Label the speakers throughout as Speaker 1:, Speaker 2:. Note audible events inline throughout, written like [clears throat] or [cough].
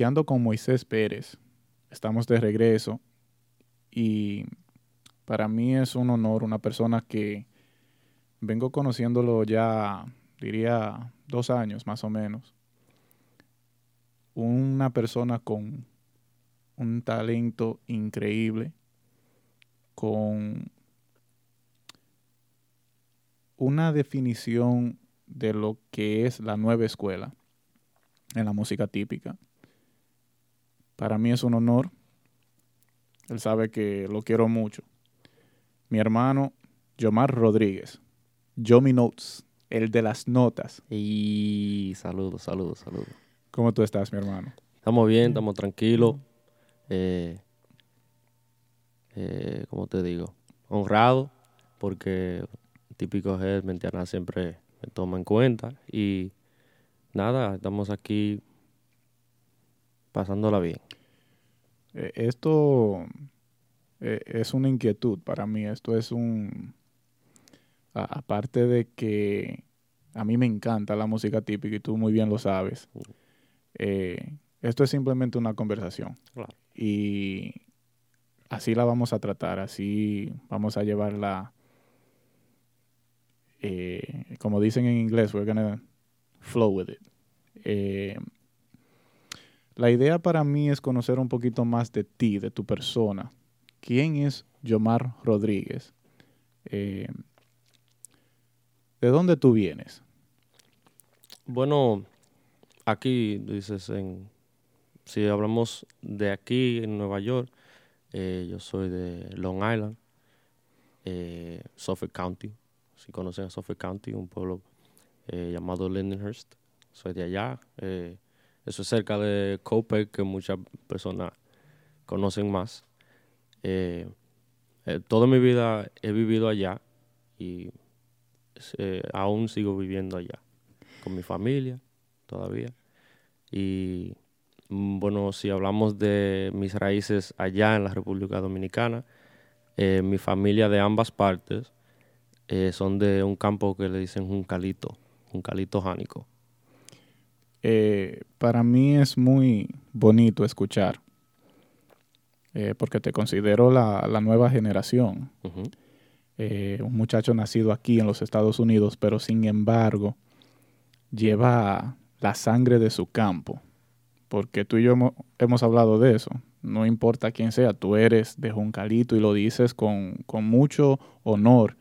Speaker 1: Piqueando con Moisés Pérez. Estamos de regreso y para mí es un honor, una persona que vengo conociéndolo ya, diría, dos años más o menos. Una persona con un talento increíble, con una definición de lo que es la nueva escuela en la música típica. Para mí es un honor. Él sabe que lo quiero mucho. Mi hermano Yomar Rodríguez, Yomi Notes, el de las notas.
Speaker 2: Y saludos, saludos, saludos.
Speaker 1: ¿Cómo tú estás, mi hermano?
Speaker 2: Estamos bien, estamos tranquilos. Eh, eh, ¿Cómo te digo? Honrado, porque típico es Mentiana siempre me toma en cuenta. Y nada, estamos aquí pasándola bien.
Speaker 1: Eh, esto eh, es una inquietud para mí. Esto es un... aparte de que a mí me encanta la música típica y tú muy bien lo sabes. Eh, esto es simplemente una conversación. Y así la vamos a tratar, así vamos a llevarla, eh, como dicen en inglés, we're gonna flow with it. Eh, la idea para mí es conocer un poquito más de ti, de tu persona. ¿Quién es Yomar Rodríguez? Eh, ¿De dónde tú vienes?
Speaker 2: Bueno, aquí dices en si hablamos de aquí en Nueva York, eh, yo soy de Long Island, eh, Suffolk County. Si conocen a Suffolk County, un pueblo eh, llamado Lindenhurst, soy de allá. Eso es cerca de Copic, que muchas personas conocen más. toda mi vida he vivido allá y aún sigo viviendo allá con mi familia todavía. Y Mm, bueno, si hablamos de mis raíces allá en la República Dominicana, eh, mi familia de ambas partes eh, son de un campo que le dicen Juncalito, Juncalito Jánico.
Speaker 1: Eh, para mí es muy bonito escuchar, porque te considero la, nueva generación. un muchacho nacido aquí en los Estados Unidos, pero sin embargo lleva la sangre de su campo porque tú y yo hemos, hablado de eso. No importa quién sea, tú eres de Juncalito y lo dices con, mucho honor.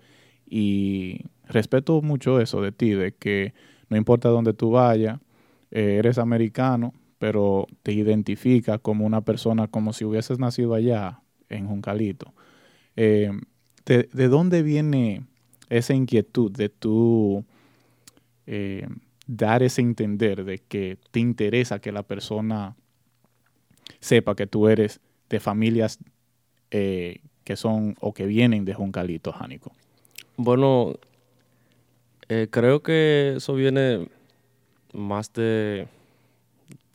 Speaker 1: Y respeto mucho eso de ti, de que no importa dónde tú vayas, eh, eres americano, pero te identifica como una persona como si hubieses nacido allá en Juncalito. Eh, de, dónde viene esa inquietud de tú eh, dar ese entender de que te interesa que la persona sepa que tú eres de familias eh, que son o que vienen de Juncalito Jánico?
Speaker 2: Bueno, eh, creo que eso viene más de,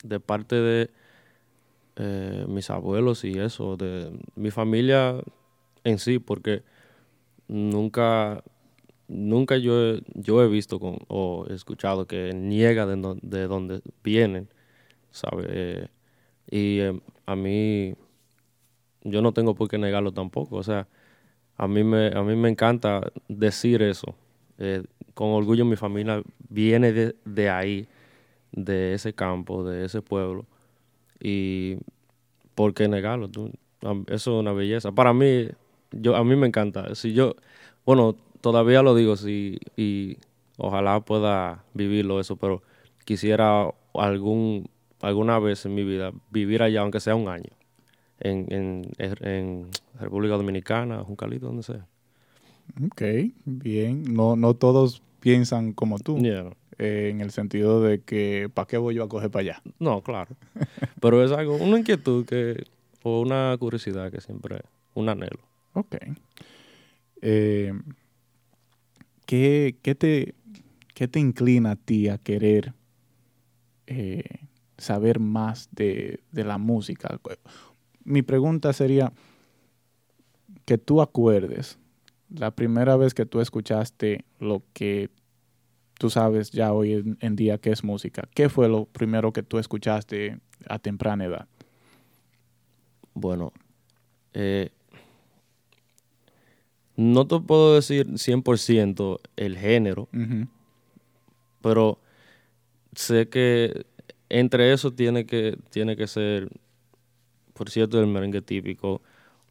Speaker 2: de parte de eh, mis abuelos y eso, de mi familia en sí, porque nunca nunca yo, yo he visto o he escuchado que niega de, de dónde vienen, ¿sabes? Eh, y eh, a mí, yo no tengo por qué negarlo tampoco. O sea, a mí me, a mí me encanta decir eso. Eh, con orgullo mi familia viene de, de, ahí, de ese campo, de ese pueblo. Y ¿por qué negarlo? Eso es una belleza. Para mí, yo, a mí me encanta. Si yo, bueno, todavía lo digo, sí, y ojalá pueda vivirlo eso, pero quisiera algún, alguna vez en mi vida vivir allá, aunque sea un año, en, en, en República Dominicana, Juncalito, donde sea.
Speaker 1: Ok, bien. No, no todos piensan como tú. Eh, en el sentido de que, ¿para qué voy yo a coger para allá?
Speaker 2: No, claro. [laughs] Pero es algo, una inquietud que, o una curiosidad que siempre, un anhelo.
Speaker 1: Ok. Eh, ¿qué, te, te inclina a ti a querer eh, saber más de, la música? Mi pregunta sería que tú acuerdes la primera vez que tú escuchaste lo que tú sabes ya hoy en, día que es música. ¿Qué fue lo primero que tú escuchaste a temprana edad?
Speaker 2: Bueno, eh, no te puedo decir 100% el género, pero sé que entre eso tiene que, tiene que ser, por cierto, el merengue típico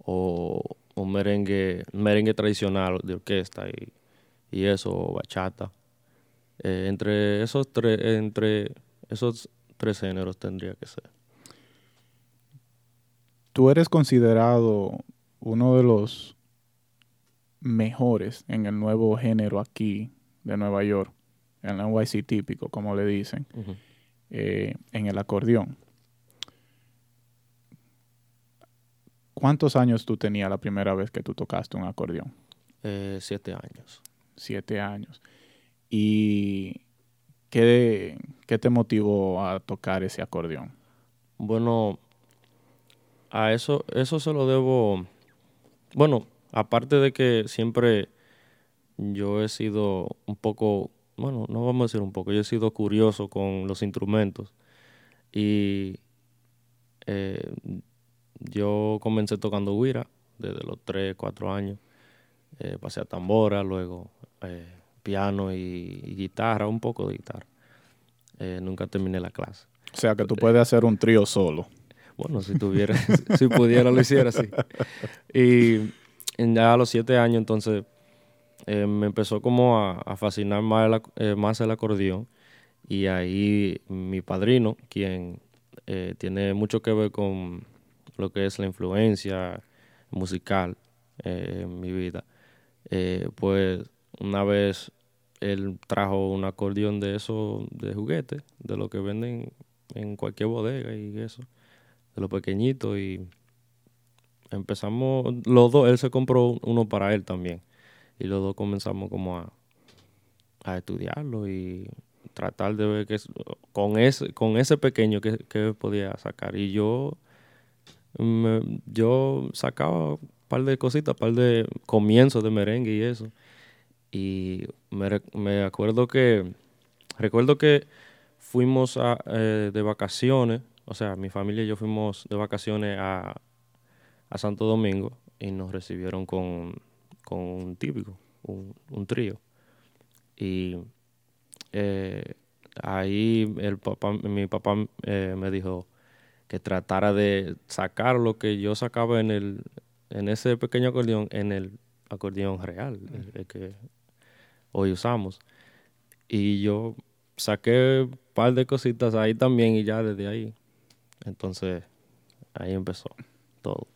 Speaker 2: o un merengue, merengue tradicional de orquesta y, y eso, bachata. Eh, entre esos tres, entre esos tres géneros tendría que ser.
Speaker 1: Tú eres considerado uno de los mejores en el nuevo género aquí de Nueva York, en el NYC típico, como le dicen, eh, en el acordeón. ¿Cuántos años tú tenías la primera vez que tú tocaste un acordeón?
Speaker 2: Eh, siete años.
Speaker 1: Siete años. ¿Y qué, qué te motivó a tocar ese acordeón?
Speaker 2: Bueno, a eso, eso se lo debo. Bueno, aparte de que siempre yo he sido un poco, bueno, no vamos a decir un poco, yo he sido curioso con los instrumentos. Y eh, yo comencé tocando guira desde los 3, 4 años. Eh, pasé a tambora, luego eh, piano y, guitarra, un poco de guitarra. Eh, nunca terminé la clase.
Speaker 1: O sea que tú puedes hacer un trío solo.
Speaker 2: Bueno, si tuviera, [laughs] si pudiera lo hiciera así. Y ya a los siete años entonces me empezó como a, fascinar más el, más el acordeón. Y ahí mi padrino, quien tiene mucho que ver con lo que es la influencia musical eh, en mi vida, eh, pues una vez él trajo un acordeón de eso, de juguete, de lo que venden en cualquier bodega y eso, de lo pequeñito y empezamos, los dos, él se compró uno para él también y los dos comenzamos como a, a estudiarlo y tratar de ver que con ese, con ese pequeño que, que podía sacar. Y yo yo sacaba un par de cositas, un par de comienzos de merengue y eso. Y me, acuerdo que, recuerdo que fuimos a, eh, de vacaciones, o sea, mi familia y yo fuimos de vacaciones a, Santo Domingo y nos recibieron con, un típico, un, trío. Y eh, ahí el papá, mi papá eh, me dijo, que tratara de sacar lo que yo sacaba en el en ese pequeño acordeón en el acordeón real, el, que hoy usamos. Y yo saqué un par de cositas ahí también y ya desde ahí. Entonces, ahí empezó todo.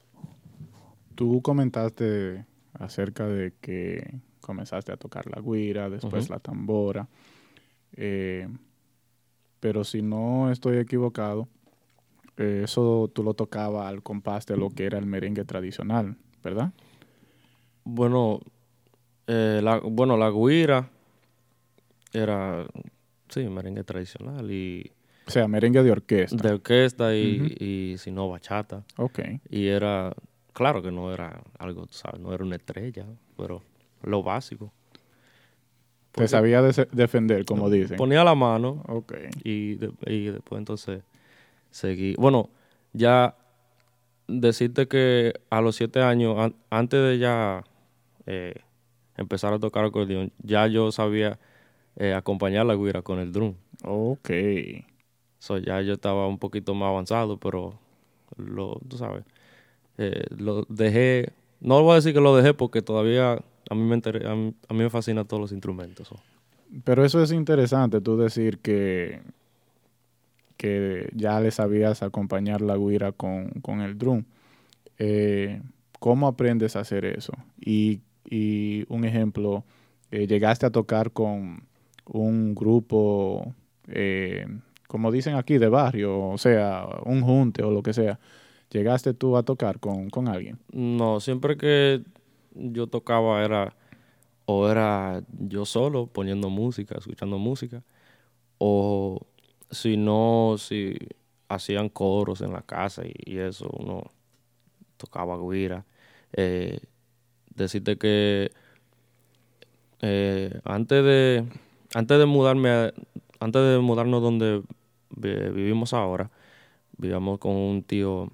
Speaker 1: Tú comentaste acerca de que comenzaste a tocar la guira, después la tambora. Eh, pero si no estoy equivocado, eh, eso tú lo tocabas al compás de lo que era el merengue tradicional, ¿verdad?
Speaker 2: Bueno, eh, la, bueno, la guira era, sí, merengue tradicional y...
Speaker 1: O sea, merengue de orquesta.
Speaker 2: De orquesta y, y si no, bachata.
Speaker 1: Ok.
Speaker 2: Y era, claro que no era algo, ¿sabes? No era una estrella, pero lo básico.
Speaker 1: Te sabía defender, como dicen.
Speaker 2: Ponía la mano.
Speaker 1: Ok.
Speaker 2: Y, y después entonces seguí. Bueno, ya decirte que a los siete años, antes de ya eh, empezar a tocar acordeón, ya yo sabía eh, acompañar la guira con el drum.
Speaker 1: Ok.
Speaker 2: So, ya yo estaba un poquito más avanzado, pero lo, tú sabes, eh, lo dejé, no voy a decir que lo dejé porque todavía a mí me, a mí, me fascinan todos los instrumentos.
Speaker 1: Pero eso es interesante, tú decir que que ya le sabías acompañar la guira con, el drum. Eh, ¿Cómo aprendes a hacer eso? Y, un ejemplo, eh, llegaste a tocar con un grupo, eh, como dicen aquí, de barrio, o sea, un junte o lo que sea. ¿Llegaste tú a tocar con, con alguien?
Speaker 2: No, siempre que yo tocaba era o era yo solo poniendo música, escuchando música, o si no, si hacían coros en la casa y, eso, uno tocaba guira. Eh, decirte que eh, antes de antes de mudarme antes de mudarnos donde vivimos ahora vivíamos con un tío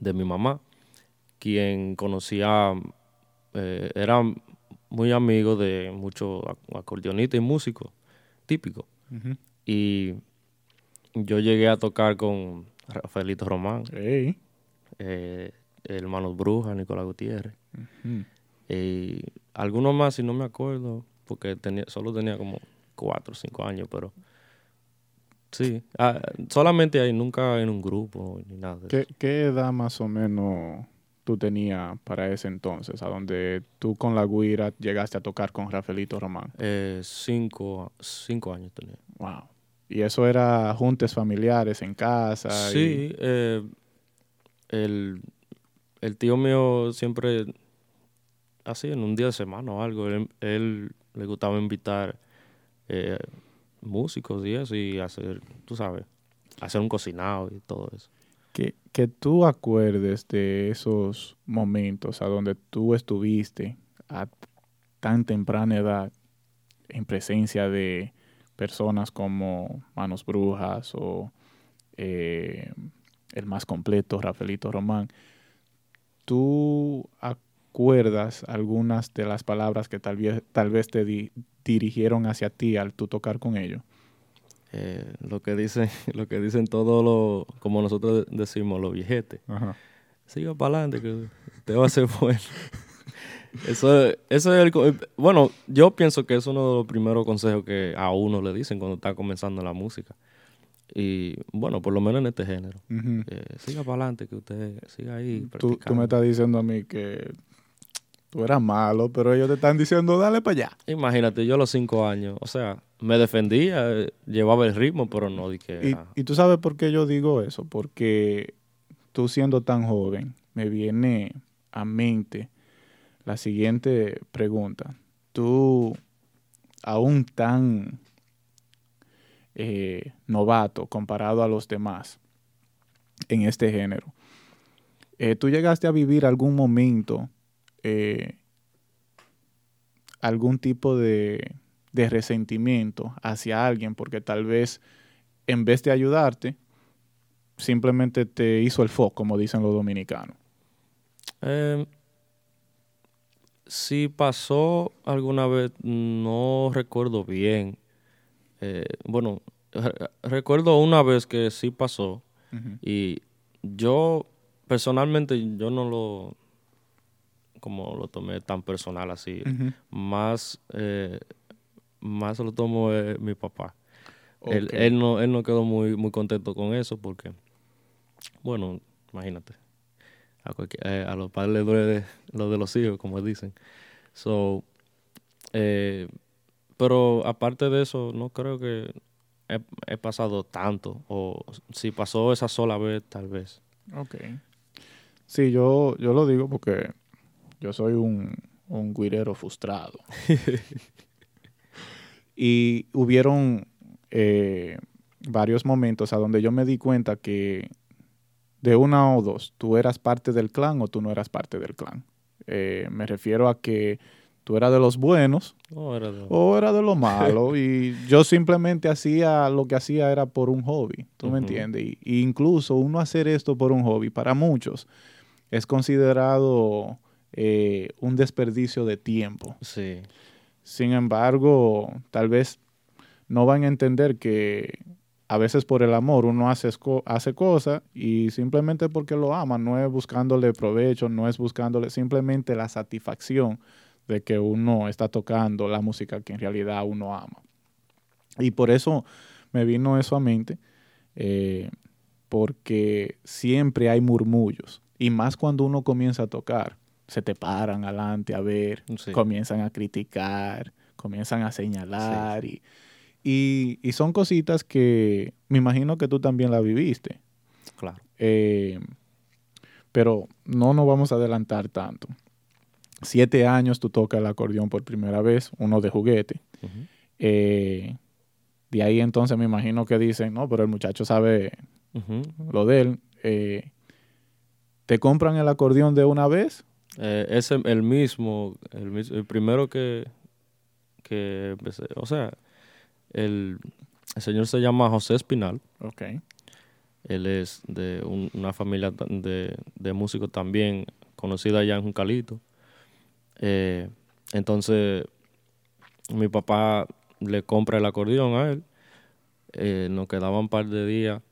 Speaker 2: de mi mamá, quien conocía, eh, era muy amigo de muchos acordeonistas y músicos típicos. Y yo llegué a tocar con Rafaelito Román, eh, hermanos Bruja, Nicolás Gutiérrez. Y algunos más, si no me acuerdo, porque tenía, solo tenía como cuatro o cinco años, pero sí, ah, solamente ahí, nunca en un grupo ni nada.
Speaker 1: ¿Qué, ¿Qué edad más o menos tú tenías para ese entonces, a donde tú con la guira llegaste a tocar con Rafaelito Román?
Speaker 2: Eh, cinco, cinco años tenía.
Speaker 1: Wow. ¿Y eso era juntes familiares en casa?
Speaker 2: Sí, eh, el, el, tío mío siempre, así en un día de semana o algo, él, le gustaba invitar eh, músicos y eso, y hacer, tú sabes, hacer un cocinado y todo eso.
Speaker 1: Que, que tú acuerdes de esos momentos a donde tú estuviste a tan temprana edad en presencia de personas como Manos Brujas o eh, el más completo, Rafaelito Román, ¿tú acuerdas algunas de las palabras que tal vez, tal vez te dirigieron hacia ti al tú tocar con ellos?
Speaker 2: Eh, lo que dicen, [laughs] lo que dicen todos los, como nosotros decimos, los viejetes. Siga para adelante que te va a hacer [laughs] bueno. Eso, eso es el, bueno, yo pienso que es uno de los primeros consejos que a uno le dicen cuando está comenzando la música. Y bueno, por lo menos en este género. Eh, siga para adelante, que usted siga ahí.
Speaker 1: Tú, tú, me estás diciendo a mí que tú eras malo, pero ellos te están diciendo, dale para allá.
Speaker 2: Imagínate, yo a los cinco años, o sea, me defendía, llevaba el ritmo, pero no dije.
Speaker 1: Y, y tú sabes por qué yo digo eso, porque tú siendo tan joven, me viene a mente la siguiente pregunta. Tú, aún tan eh, novato comparado a los demás en este género, eh, ¿tú llegaste a vivir algún momento, eh, algún tipo de, resentimiento hacia alguien porque tal vez en vez de ayudarte, simplemente te hizo el foco, como dicen los dominicanos?
Speaker 2: Em, si pasó alguna vez, no recuerdo bien. Eh, bueno, recuerdo una vez que sí pasó y yo personalmente yo no lo como lo tomé tan personal así. Más eh, más lo tomó eh, mi papá. Él, él, no, él no quedó muy, muy contento con eso porque, bueno, imagínate eh, a, los padres les duele lo de los hijos, como dicen. So, eh, pero aparte de eso, no creo que he, pasado tanto. O si pasó esa sola vez, tal vez.
Speaker 1: Ok. Sí, yo, yo lo digo porque yo soy un, un guirero frustrado. [laughs] y hubieron eh, varios momentos a donde yo me di cuenta que de una o dos, tú eras parte del clan o tú no eras parte del clan. Eh, me refiero a que tú eras de los buenos o era de, los [laughs] malos y yo simplemente hacía lo que hacía era por un hobby, ¿tú me entiendes? Y, incluso uno hacer esto por un hobby para muchos es considerado eh, un desperdicio de tiempo.
Speaker 2: Sí.
Speaker 1: Sin embargo, tal vez no van a entender que a veces por el amor uno hace, hace cosas y simplemente porque lo ama, no es buscándole provecho, no es buscándole simplemente la satisfacción de que uno está tocando la música que en realidad uno ama. Y por eso me vino eso a mente, eh, porque siempre hay murmullos, y más cuando uno comienza a tocar, se te paran adelante a ver, comienzan a criticar, comienzan a señalar y y, son cositas que me imagino que tú también la viviste.
Speaker 2: Claro.
Speaker 1: Eh, pero no nos vamos a adelantar tanto. Siete años tú tocas el acordeón por primera vez, uno de juguete. Eh, de ahí entonces me imagino que dicen, no, pero el muchacho sabe lo de él. Eh, ¿Te compran el acordeón de una vez?
Speaker 2: es el mismo, el, el primero que, que empecé. O sea, el, señor se llama José Espinal.
Speaker 1: Ok.
Speaker 2: Él es de una familia de, de, músicos también conocida allá en Juncalito. Eh, entonces, mi papá le compra el acordeón a él. Eh, nos quedaban un par de días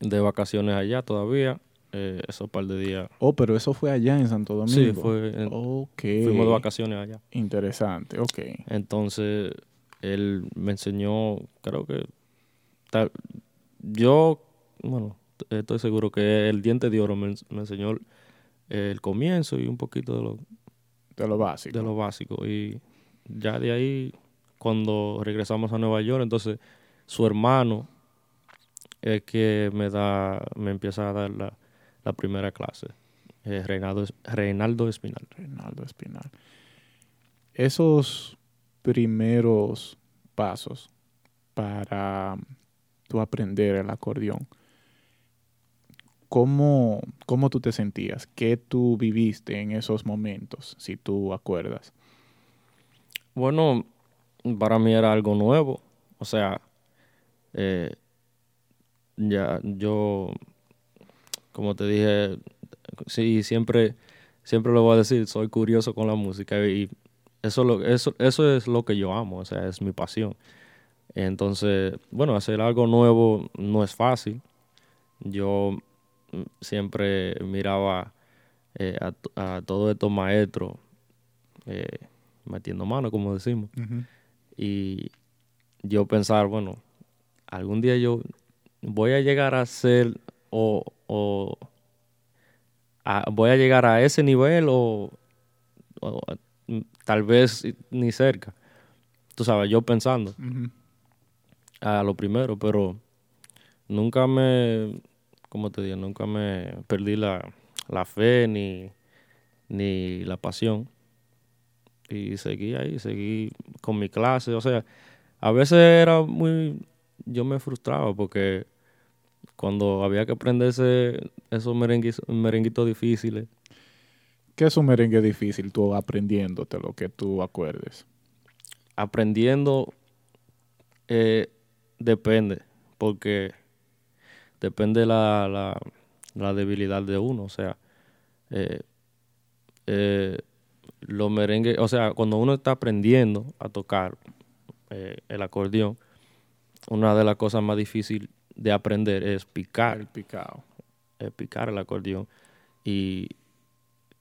Speaker 2: de vacaciones allá todavía. Eh, esos par de días.
Speaker 1: Oh, pero eso fue allá en Santo Domingo.
Speaker 2: Sí, fue. Fuimos de vacaciones allá.
Speaker 1: Interesante, ok.
Speaker 2: Entonces, él me enseñó, creo que. yo, bueno, estoy seguro que el diente de oro me, enseñó el, comienzo y un poquito de lo.
Speaker 1: De lo básico.
Speaker 2: De lo básico. Y ya de ahí, cuando regresamos a Nueva York, entonces su hermano es que me da, me empieza a dar la la primera clase. Eh, Reinaldo, Reinaldo Espinal.
Speaker 1: Reinaldo Espinal. Esos primeros pasos para tu aprender el acordeón, ¿cómo, ¿cómo tú te sentías? ¿Qué tú viviste en esos momentos, si tú acuerdas?
Speaker 2: Bueno, para mí era algo nuevo. O sea, eh, ya yo como te dije, sí, siempre, siempre lo voy a decir, soy curioso con la música y eso, lo, eso, eso es lo que yo amo, o sea, es mi pasión. Entonces, bueno, hacer algo nuevo no es fácil. Yo mm, siempre miraba eh, a, todos estos maestros eh, metiendo mano, como decimos. Y yo pensar, bueno, algún día yo voy a llegar a ser o, o voy a llegar a ese nivel o, tal vez ni cerca. Tú sabes, yo pensando a lo primero, pero nunca me, como te digo, nunca me perdí la, la fe ni, ni la pasión. Y seguí ahí, seguí con mi clase. O sea, a veces era muy, yo me frustraba porque cuando había que aprenderse esos merenguitos difíciles.
Speaker 1: ¿Qué es un merengue difícil tú aprendiéndote lo que tú acuerdes?
Speaker 2: Aprendiendo eh, depende, porque depende la, la, debilidad de uno. O sea, eh, eh, los merengues, o sea, cuando uno está aprendiendo a tocar el acordeón, una de las cosas más difíciles de aprender es picar.
Speaker 1: El picado.
Speaker 2: Es picar el acordeón. Y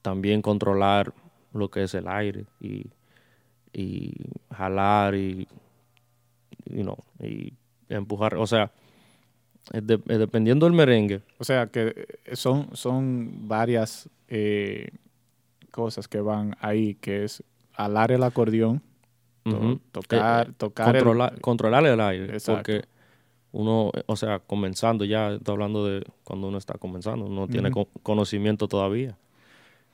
Speaker 2: también controlar lo que es el aire y, jalar y, y empujar. O sea, dependiendo del merengue.
Speaker 1: O sea, que son, son varias eh, cosas que van ahí, que es alar el acordeón, tocar, eh, eh, tocar
Speaker 2: controlar, controlar el aire. Exacto. Porque uno, o sea, comenzando ya, estoy hablando de cuando uno está comenzando, no tiene conocimiento todavía.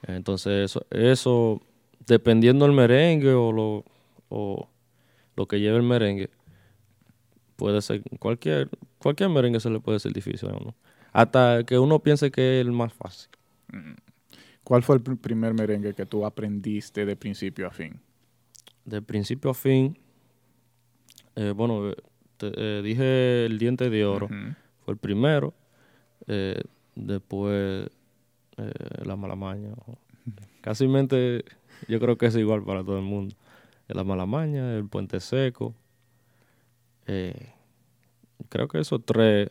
Speaker 2: Entonces, eso, dependiendo del merengue o lo, o lo que lleve el merengue, puede ser cualquier, cualquier merengue se le puede ser difícil a uno. Hasta que uno piense que es el más fácil. Mm.
Speaker 1: ¿Cuál fue el primer merengue que tú aprendiste de principio a fin?
Speaker 2: De principio a fin, eh, bueno, eh, dije el diente de oro, fue el primero. Eh, después eh, la malamaña. Casi mente, yo creo que es igual para todo el mundo. La malamaña, el puente seco. creo que esos tres,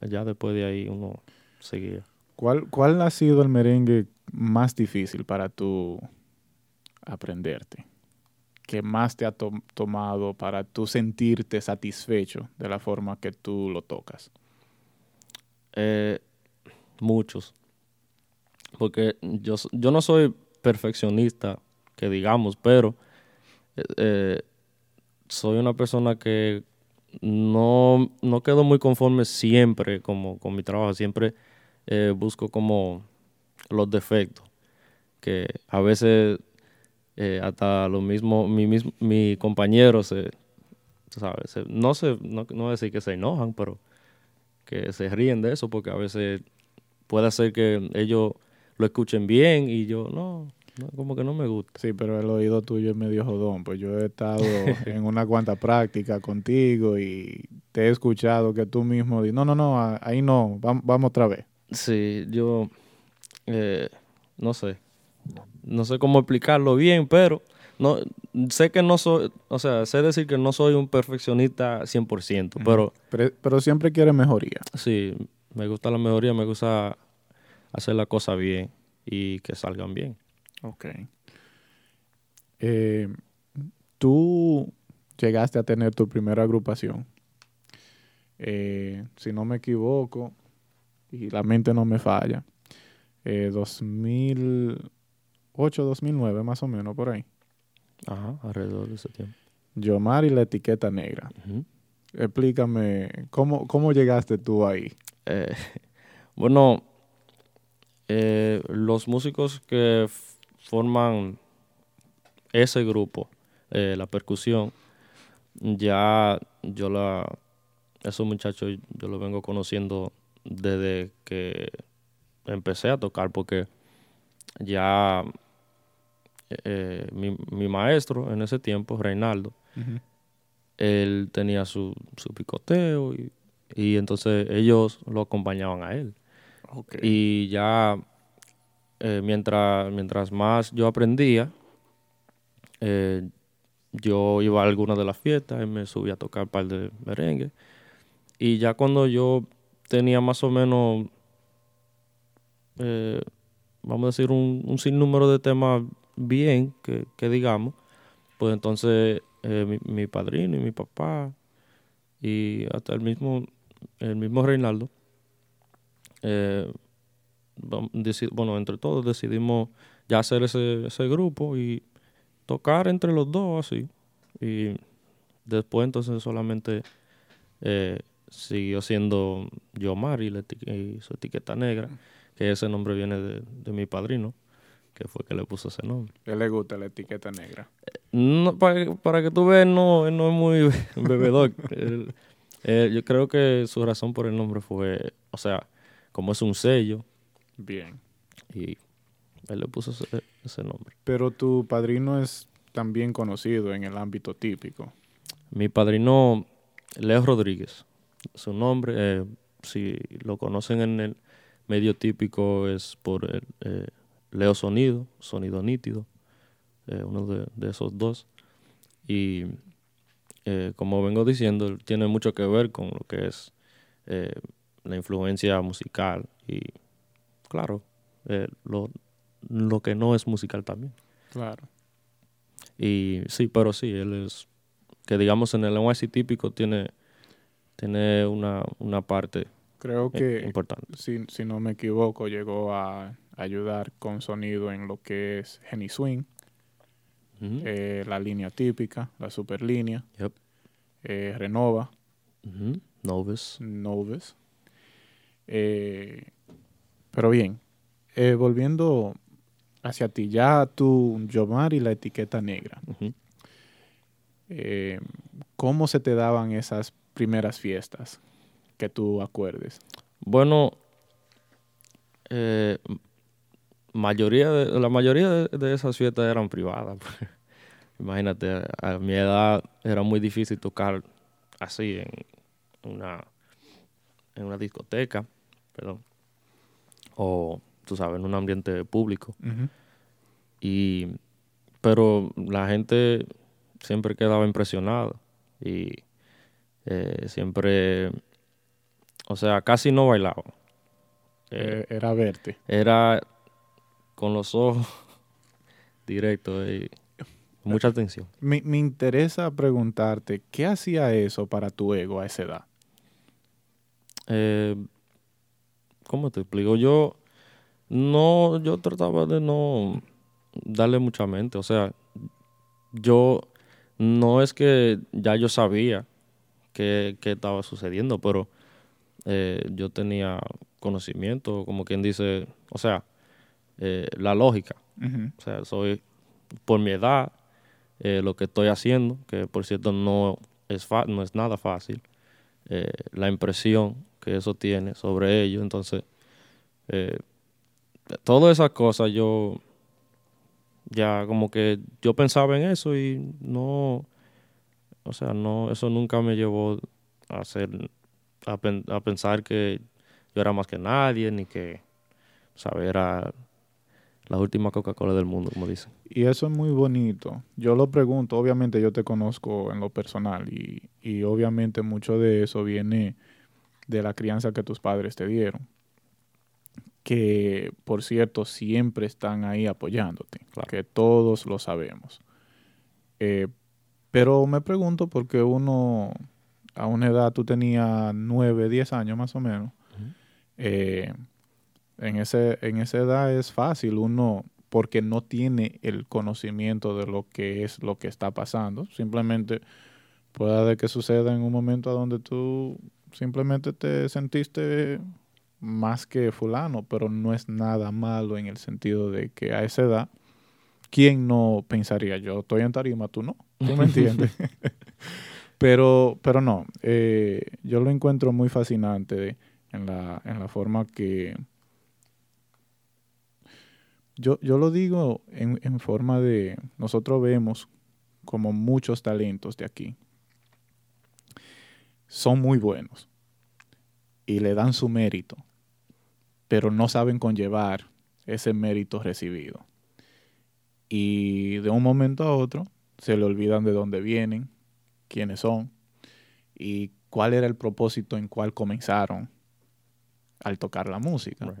Speaker 2: ya después de ahí uno seguía.
Speaker 1: ¿Cuál, ¿Cuál ha sido el merengue más difícil para tú aprenderte? que más te ha tomado para tú sentirte satisfecho de la forma que tú lo tocas?
Speaker 2: Eh, muchos. Porque yo, yo no soy perfeccionista, que digamos, pero eh, eh, soy una persona que no, no quedo muy conforme siempre como, con mi trabajo. Siempre busco como los defectos. Que a veces eh, hasta lo mismo, mi, mismo, mi compañero se, ¿sabes? no, se, no, no decir que se enojan, pero que se ríen de eso porque a veces puede ser que ellos lo escuchen bien y yo no, como que no me gusta.
Speaker 1: Sí, pero el oído tuyo es medio jodón, pues yo he estado [laughs] en una cuanta práctica contigo y te he escuchado que tú mismo dices, no, no, no, ahí no, vamos, vamos otra vez.
Speaker 2: Sí, yo eh, no sé, no sé cómo explicarlo bien, pero no sé que no soy, o sea, sé decir que no soy un perfeccionista 100%, pero,
Speaker 1: pero... Pero siempre quiere mejoría.
Speaker 2: Sí, me gusta la mejoría, me gusta hacer la cosa bien y que salgan bien.
Speaker 1: Ok. Eh, Tú llegaste a tener tu primera agrupación. Eh, si no me equivoco, y la mente no me falla, eh, 2008, 2009 más o menos, por ahí.
Speaker 2: Ajá, alrededor de ese tiempo.
Speaker 1: Yomar y la etiqueta negra. Explícame, ¿cómo, ¿cómo llegaste tú ahí?
Speaker 2: Eh, [laughs] bueno, eh, los músicos que forman ese grupo, eh, la percusión, ya yo la, esos muchachos yo los vengo conociendo desde que empecé a tocar, porque ya eh, mi, maestro en ese tiempo, Reinaldo, él tenía su, su picoteo y, y, entonces ellos lo acompañaban a él. Y ya eh, mientras, mientras más yo aprendía, eh, yo iba a alguna de las fiestas y me subía a tocar un par de merengue. Y ya cuando yo tenía más o menos, eh, vamos a decir, un, sinnúmero de temas bien, que, digamos, pues entonces eh, mi, padrino y mi papá y hasta el mismo, el mismo Reinaldo, eh, bueno, entre todos decidimos ya hacer ese, ese grupo y tocar entre los dos así. Y después entonces solamente eh, siguió siendo Yomar y, y, su etiqueta negra, que ese nombre viene de, mi padrino, que fue que le puso ese nombre.
Speaker 1: ¿Qué le gusta la etiqueta negra?
Speaker 2: no, para, que tú veas, no, no es muy [laughs] bebedor. [laughs] yo creo que su razón por el nombre fue, o sea, como es un sello.
Speaker 1: Bien.
Speaker 2: Y él le puso ese, nombre.
Speaker 1: Pero tu padrino es también conocido en el ámbito típico.
Speaker 2: Mi padrino, Leo Rodríguez. Su nombre, eh, si lo conocen en el medio típico, es por el, eh, Leo Sonido, Sonido Nítido, eh, uno de, esos dos. Y como vengo diciendo, tiene mucho que ver con lo que es la influencia musical y, claro, lo, lo que no es musical también.
Speaker 1: Claro.
Speaker 2: Y sí, pero sí, él es, que digamos en el lenguaje típico tiene, tiene una, una parte
Speaker 1: Creo que, importante. Si, si no me equivoco, llegó a ayudar con sonido en lo que es Geni Swing, eh, la línea típica, la superlínea,
Speaker 2: yep.
Speaker 1: eh, Renova. Eh, pero bien, eh, volviendo hacia ti, ya tu Yomar y la etiqueta negra. Eh, ¿Cómo se te daban esas primeras fiestas que tú acuerdes?
Speaker 2: Bueno, mayoría de, la mayoría de, esas fiestas eran privadas. [laughs] Imagínate, a mi edad era muy difícil tocar así en una, en una discoteca, perdón, o tú sabes, en un ambiente público. Y, pero la gente siempre quedaba impresionada y eh, siempre, o sea, casi no bailaba.
Speaker 1: Eh, era verte.
Speaker 2: Era con los ojos [laughs] directos y mucha atención.
Speaker 1: Me, me interesa preguntarte, ¿qué hacía eso para tu ego a esa edad?
Speaker 2: Eh, ¿Cómo te explico? Yo no, yo trataba de no darle mucha mente. O sea, yo no es que ya yo sabía qué, estaba sucediendo, pero eh, yo tenía conocimiento, como quien dice, o sea, eh, la lógica. O sea, soy por mi edad, eh, lo que estoy haciendo, que por cierto no es, no es nada fácil, la impresión que eso tiene sobre ello. Entonces, todas esas cosas yo ya como que yo pensaba en eso y no, o sea, no, eso nunca me llevó a hacer, a, a pensar que yo era más que nadie, ni que, saber Era la última Coca-Cola del mundo, como dicen.
Speaker 1: Y eso es muy bonito. Yo lo pregunto, obviamente yo te conozco en lo personal y, y obviamente mucho de eso viene de la crianza que tus padres te dieron. Que, por cierto, siempre están ahí apoyándote, que todos lo sabemos. Eh, pero me pregunto por qué uno, a una edad, tú tenías 9, 10 años más o menos, eh, en, ese, en esa edad es fácil uno, porque no tiene el conocimiento de lo que es lo que está pasando, simplemente puede que suceda en un momento donde tú simplemente te sentiste más que fulano, pero no es nada malo en el sentido de que a esa edad, ¿quién no pensaría yo? Estoy en tarima, tú no, tú me entiendes. [laughs] pero, pero no, eh, yo lo encuentro muy fascinante en, la, en la forma que... Yo, yo lo digo en, en forma de, nosotros vemos como muchos talentos de aquí, son muy buenos y le dan su mérito, pero no saben conllevar ese mérito recibido. Y de un momento a otro se le olvidan de dónde vienen, quiénes son y cuál era el propósito en cual comenzaron al tocar la música.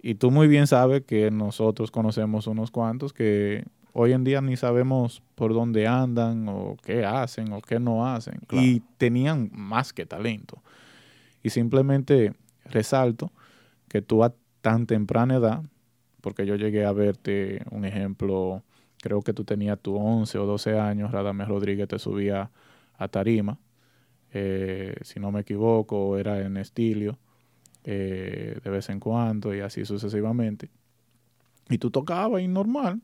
Speaker 1: Y tú muy bien sabes que nosotros conocemos unos cuantos que hoy en día ni sabemos por dónde andan o qué hacen o qué no hacen. Y tenían más que talento. Y simplemente resalto que tú a tan temprana edad, porque yo llegué a verte un ejemplo, creo que tú tenías tu 11 o 12 años, Radamés Rodríguez te subía a tarima, eh, si no me equivoco, era en Estilio, eh, de vez en cuando y así sucesivamente. Y tú tocabas y normal,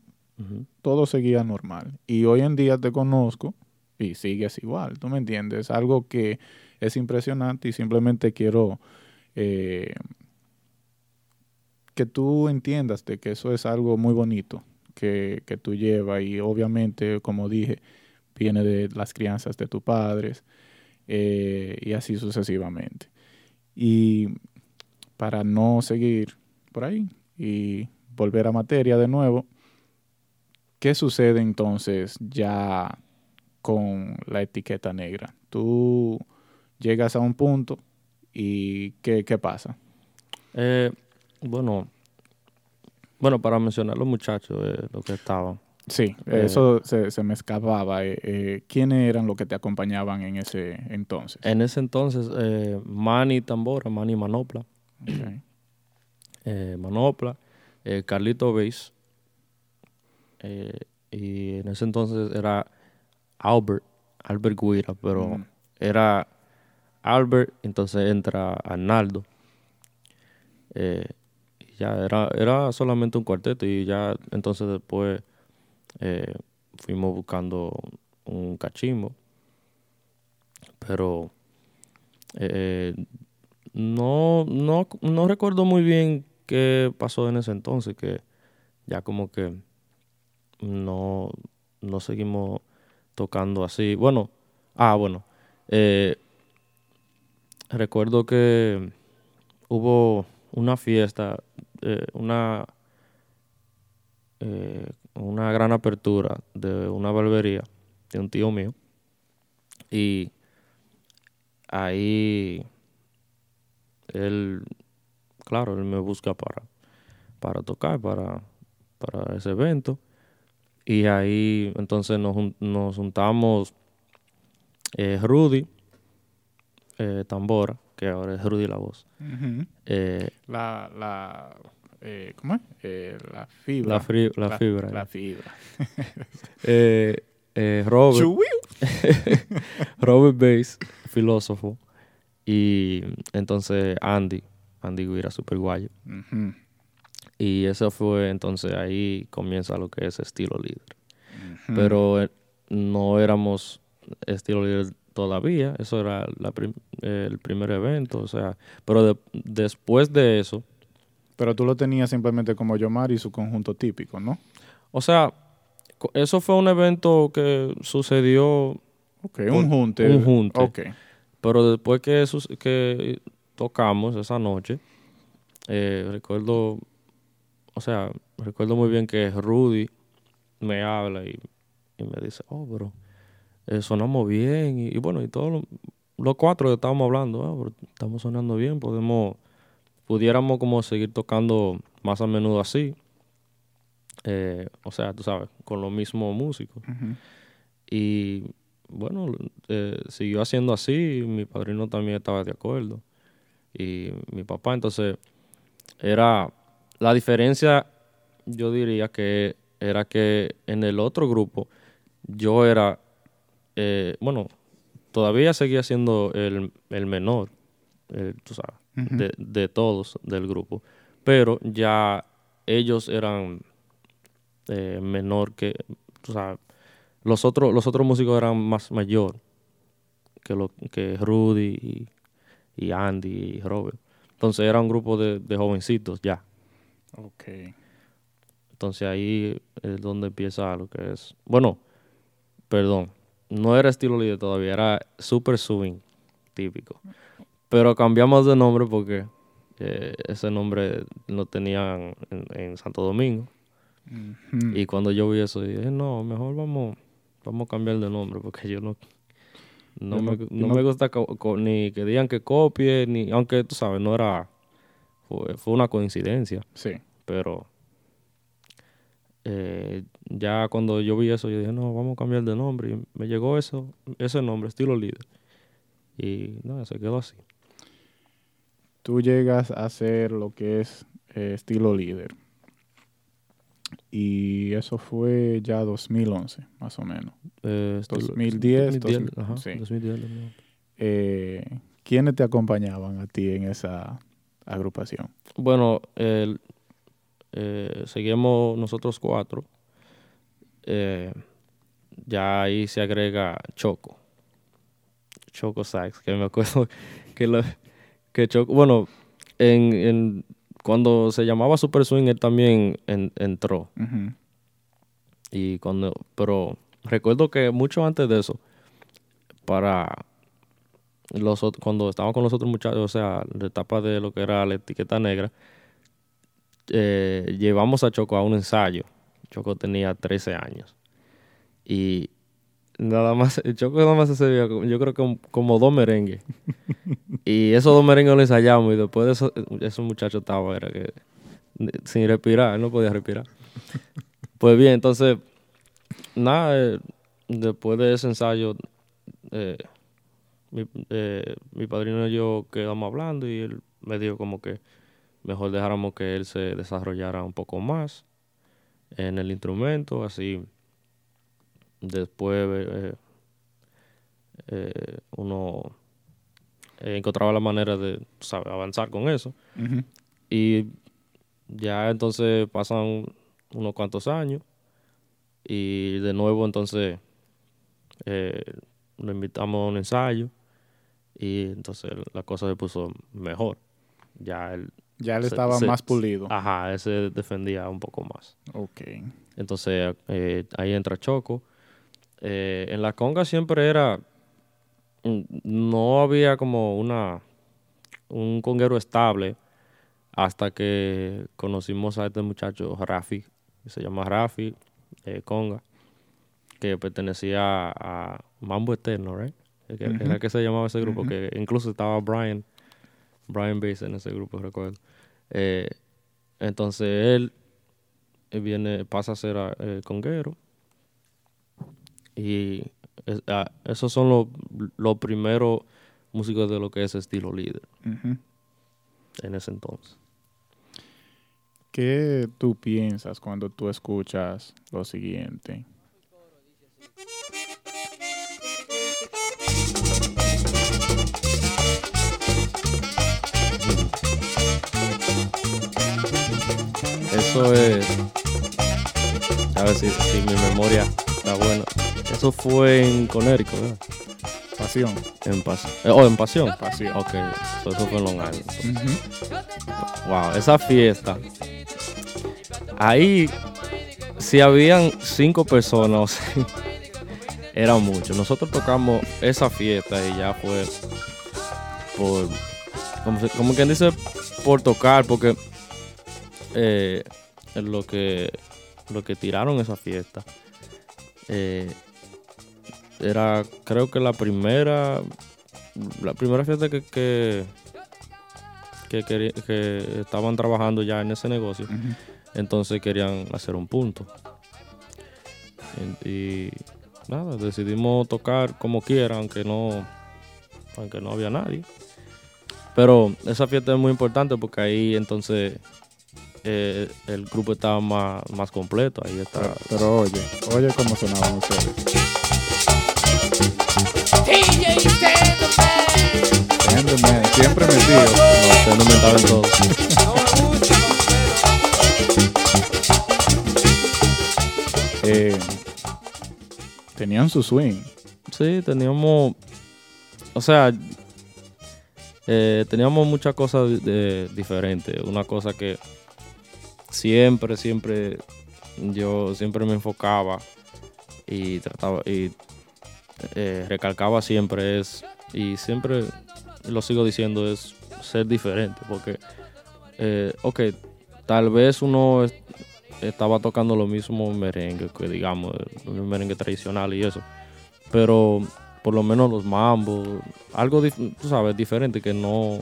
Speaker 1: todo seguía normal. Y hoy en día te conozco y sigues igual, ¿tú me entiendes? Algo que es impresionante y simplemente quiero eh, que tú entiendas de que eso es algo muy bonito que, que tú llevas y obviamente, como dije, viene de las crianzas de tus padres eh, y así sucesivamente. Y para no seguir por ahí y volver a materia de nuevo, ¿Qué sucede entonces ya con la etiqueta negra? Tú llegas a un punto y ¿qué, pasa?
Speaker 2: Eh, bueno, bueno, para mencionar los muchachos, eh, los que estaban.
Speaker 1: Sí, eh, eso se, me escapaba. ¿Quiénes eran los que te acompañaban en ese entonces?
Speaker 2: En ese entonces, Manny Tambora, Manny Manopla. Manopla, Carlito Beis, eh, y en ese entonces era Albert, Albert Guira, pero era Albert, entonces entra Arnaldo. Eh, ya era, era solamente un cuarteto y ya entonces después eh, fuimos buscando un cachimbo. Pero no, no, no recuerdo muy bien qué pasó en ese entonces, que ya como que no, no seguimos tocando así. Bueno, ah, bueno. Eh, recuerdo que hubo una fiesta, eh, una, eh, una gran apertura de una barbería de un tío mío. Y ahí él, claro, él me busca para, para tocar, para, para ese evento. Y ahí entonces nos, nos juntamos eh, Rudy, eh, Tambora, que ahora es Rudy la voz.
Speaker 1: Eh, la, la, ¿Cómo es? la fibra.
Speaker 2: La, fibra.
Speaker 1: La [laughs] fibra.
Speaker 2: Robert. [laughs] Robert Bass, filósofo. Y entonces Andy, Andy Guira, super guayo. Y eso fue entonces ahí comienza lo que es estilo líder. Pero eh, no éramos estilo líder todavía, eso era el primer evento, o sea, pero después de eso...
Speaker 1: Pero tú lo tenías simplemente como Yomar y su conjunto típico, ¿no?
Speaker 2: O sea, eso fue un evento que sucedió...
Speaker 1: Ok, un junte.
Speaker 2: Un junte.
Speaker 1: Ok.
Speaker 2: Pero después que, que tocamos esa noche, eh, recuerdo, o sea, recuerdo muy bien que Rudy me habla y, me dice, oh, pero eh, sonamos bien. Y, bueno, y todos los, cuatro estábamos hablando, ah, estamos sonando bien, podemos, pudiéramos como seguir tocando más a menudo así. Eh, o sea, tú sabes, con los mismos músicos. Y bueno, eh, siguió haciendo así, mi padrino también estaba de acuerdo. Y mi papá, entonces, era la diferencia, yo diría que era que en el otro grupo yo era, eh, bueno, todavía seguía siendo el, menor, tú sabes, de, de, todos del grupo, pero ya ellos eran eh, menor que, tú sabes, los otros, los otros músicos eran más mayor que, lo, que Rudy y, Andy y Robert. Entonces era un grupo de, jovencitos ya.
Speaker 1: Ok.
Speaker 2: Entonces ahí es donde empieza lo que es. Bueno, perdón, no era estilo líder todavía, era super swing típico. Pero cambiamos de nombre porque eh, ese nombre lo tenían en, Santo Domingo. Y cuando yo vi eso, dije, no, mejor vamos vamos a cambiar de nombre porque yo no, no, me, no, me, gusta ni que digan que copie, ni aunque tú sabes, no era, fue, una coincidencia.
Speaker 1: Sí.
Speaker 2: Pero eh, ya cuando yo vi eso, yo dije, no, vamos a cambiar de nombre. Y me llegó eso, ese nombre, estilo líder. Y nada, se quedó así.
Speaker 1: Tú llegas a hacer lo que es eh, estilo líder. Y eso fue ya 2011, más o menos. 2010, 2010, eh, ¿Quiénes te acompañaban a ti en esa agrupación?
Speaker 2: Bueno, eh, seguimos nosotros cuatro. Eh, ya ahí se agrega Choco. Choco Sax, que me acuerdo [laughs] que, lo, que Choco, bueno, en cuando se llamaba Super Swing, él también entró. Y cuando, pero recuerdo que mucho antes de eso, para los cuando estábamos con los otros muchachos, o sea, la etapa de lo que era la etiqueta negra, eh, llevamos a Choco a un ensayo. Choco tenía 13 años. Y Nada más, [laughs] Choco nada más ese día, yo creo que como, dos merengues. [laughs] y esos dos merengues los ensayamos y después de eso, ese muchacho estaba, era que sin respirar, él no podía respirar. pues bien, entonces, nada, eh, después de ese ensayo, eh, mi, eh, mi padrino y yo quedamos hablando y él me dijo como que mejor dejáramos que él se desarrollara un poco más en el instrumento, así Después eh, eh, uno encontraba la manera de avanzar con eso. Y ya entonces pasan unos cuantos años y de nuevo entonces eh, lo invitamos a un ensayo y entonces la cosa se puso mejor. Ya él,
Speaker 1: ya él estaba más pulido.
Speaker 2: Ajá, él se defendía un poco más.
Speaker 1: Ok.
Speaker 2: Entonces ahí entra Choco eh, en la conga siempre era, mm, no había como una, un conguero estable hasta que conocimos a este muchacho Rafi, que se llama Rafi eh, Conga, que pertenecía a Mambo Eterno, right? Era que se llamaba ese grupo, que incluso estaba Brian, Brian Bass en ese grupo, recuerdo. Eh, entonces él viene, pasa a ser conguero y ah, esos son los primeros músicos de lo que es estilo líder en ese entonces.
Speaker 1: ¿Qué tú piensas cuando tú escuchas lo siguiente?
Speaker 2: Eso es. A ver si, si mi memoria está buena. Eso fue en Connecticut, ¿verdad?
Speaker 1: Pasión.
Speaker 2: En Pasión. Eh, oh, en Pasión.
Speaker 1: Pasión.
Speaker 2: Ok, eso fue en Long Island. Wow, esa fiesta. Ahí, si habían cinco personas, [laughs] era mucho. Nosotros tocamos esa fiesta y ya fue por como, como quien dice, por tocar, porque eh, lo que lo que tiraron esa fiesta. Eh, era creo que la primera la primera fiesta que, que que, estaban trabajando ya en ese negocio entonces querían hacer un punto. Y, nada decidimos tocar como quiera aunque no aunque no había nadie. Pero esa fiesta es muy importante porque ahí entonces eh, el grupo estaba más, más completo. Ahí está.
Speaker 1: Pero, oye, oye cómo sonaban ustedes. siempre metido.
Speaker 2: No, ustedes no mentaban todo.
Speaker 1: eh, tenían su swing.
Speaker 2: Sí, teníamos. O sea, eh, teníamos muchas cosas diferentes. Una cosa que siempre, siempre, yo siempre me enfocaba y trataba y eh, recalcaba siempre es, y siempre lo sigo diciendo, es ser diferente, porque, eh, ok, tal vez uno estaba tocando lo mismo merengue, que digamos, un merengue tradicional y eso, pero por lo menos los mambos, algo, tú sabes, diferente que no,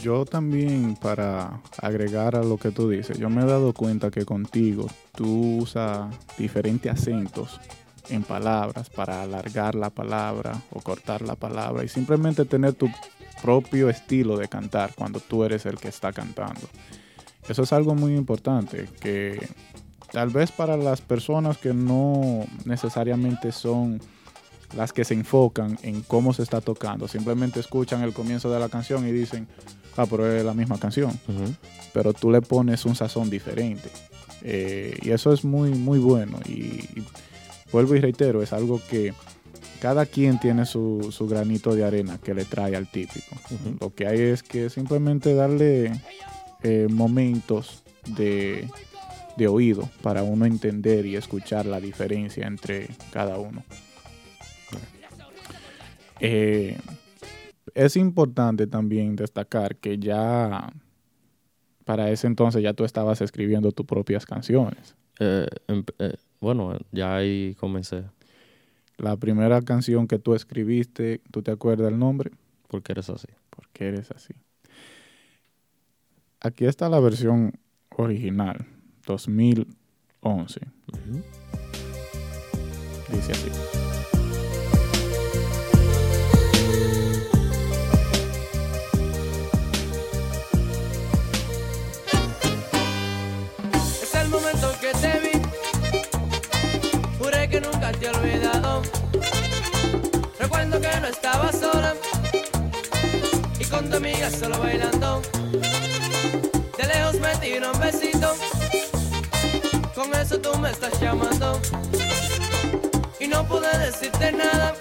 Speaker 1: yo también, para agregar a lo que tú dices, yo me he dado cuenta que contigo tú usas diferentes acentos en palabras para alargar la palabra o cortar la palabra y simplemente tener tu propio estilo de cantar cuando tú eres el que está cantando. Eso es algo muy importante que tal vez para las personas que no necesariamente son las que se enfocan en cómo se está tocando. Simplemente escuchan el comienzo de la canción y dicen, ah, pero es la misma canción. Pero tú le pones un sazón diferente. Eh, y eso es muy, muy bueno. Y, vuelvo y reitero, es algo que cada quien tiene su, granito de arena que le trae al típico. Lo que hay es que simplemente darle eh, momentos de, de oído para uno entender y escuchar la diferencia entre cada uno. Eh, es importante también destacar que ya para ese entonces ya tú estabas escribiendo tus propias canciones.
Speaker 2: Eh, eh, bueno, ya ahí comencé.
Speaker 1: La primera canción que tú escribiste, ¿tú te acuerdas el nombre?
Speaker 2: Porque eres así.
Speaker 1: Porque eres así. Aquí está la versión original, 2011. Dice así.
Speaker 3: Te he olvidado. Recuerdo que no estaba sola y con tu amiga solo bailando. De lejos me tiro un besito, con eso tú me estás llamando. Y no pude decirte nada,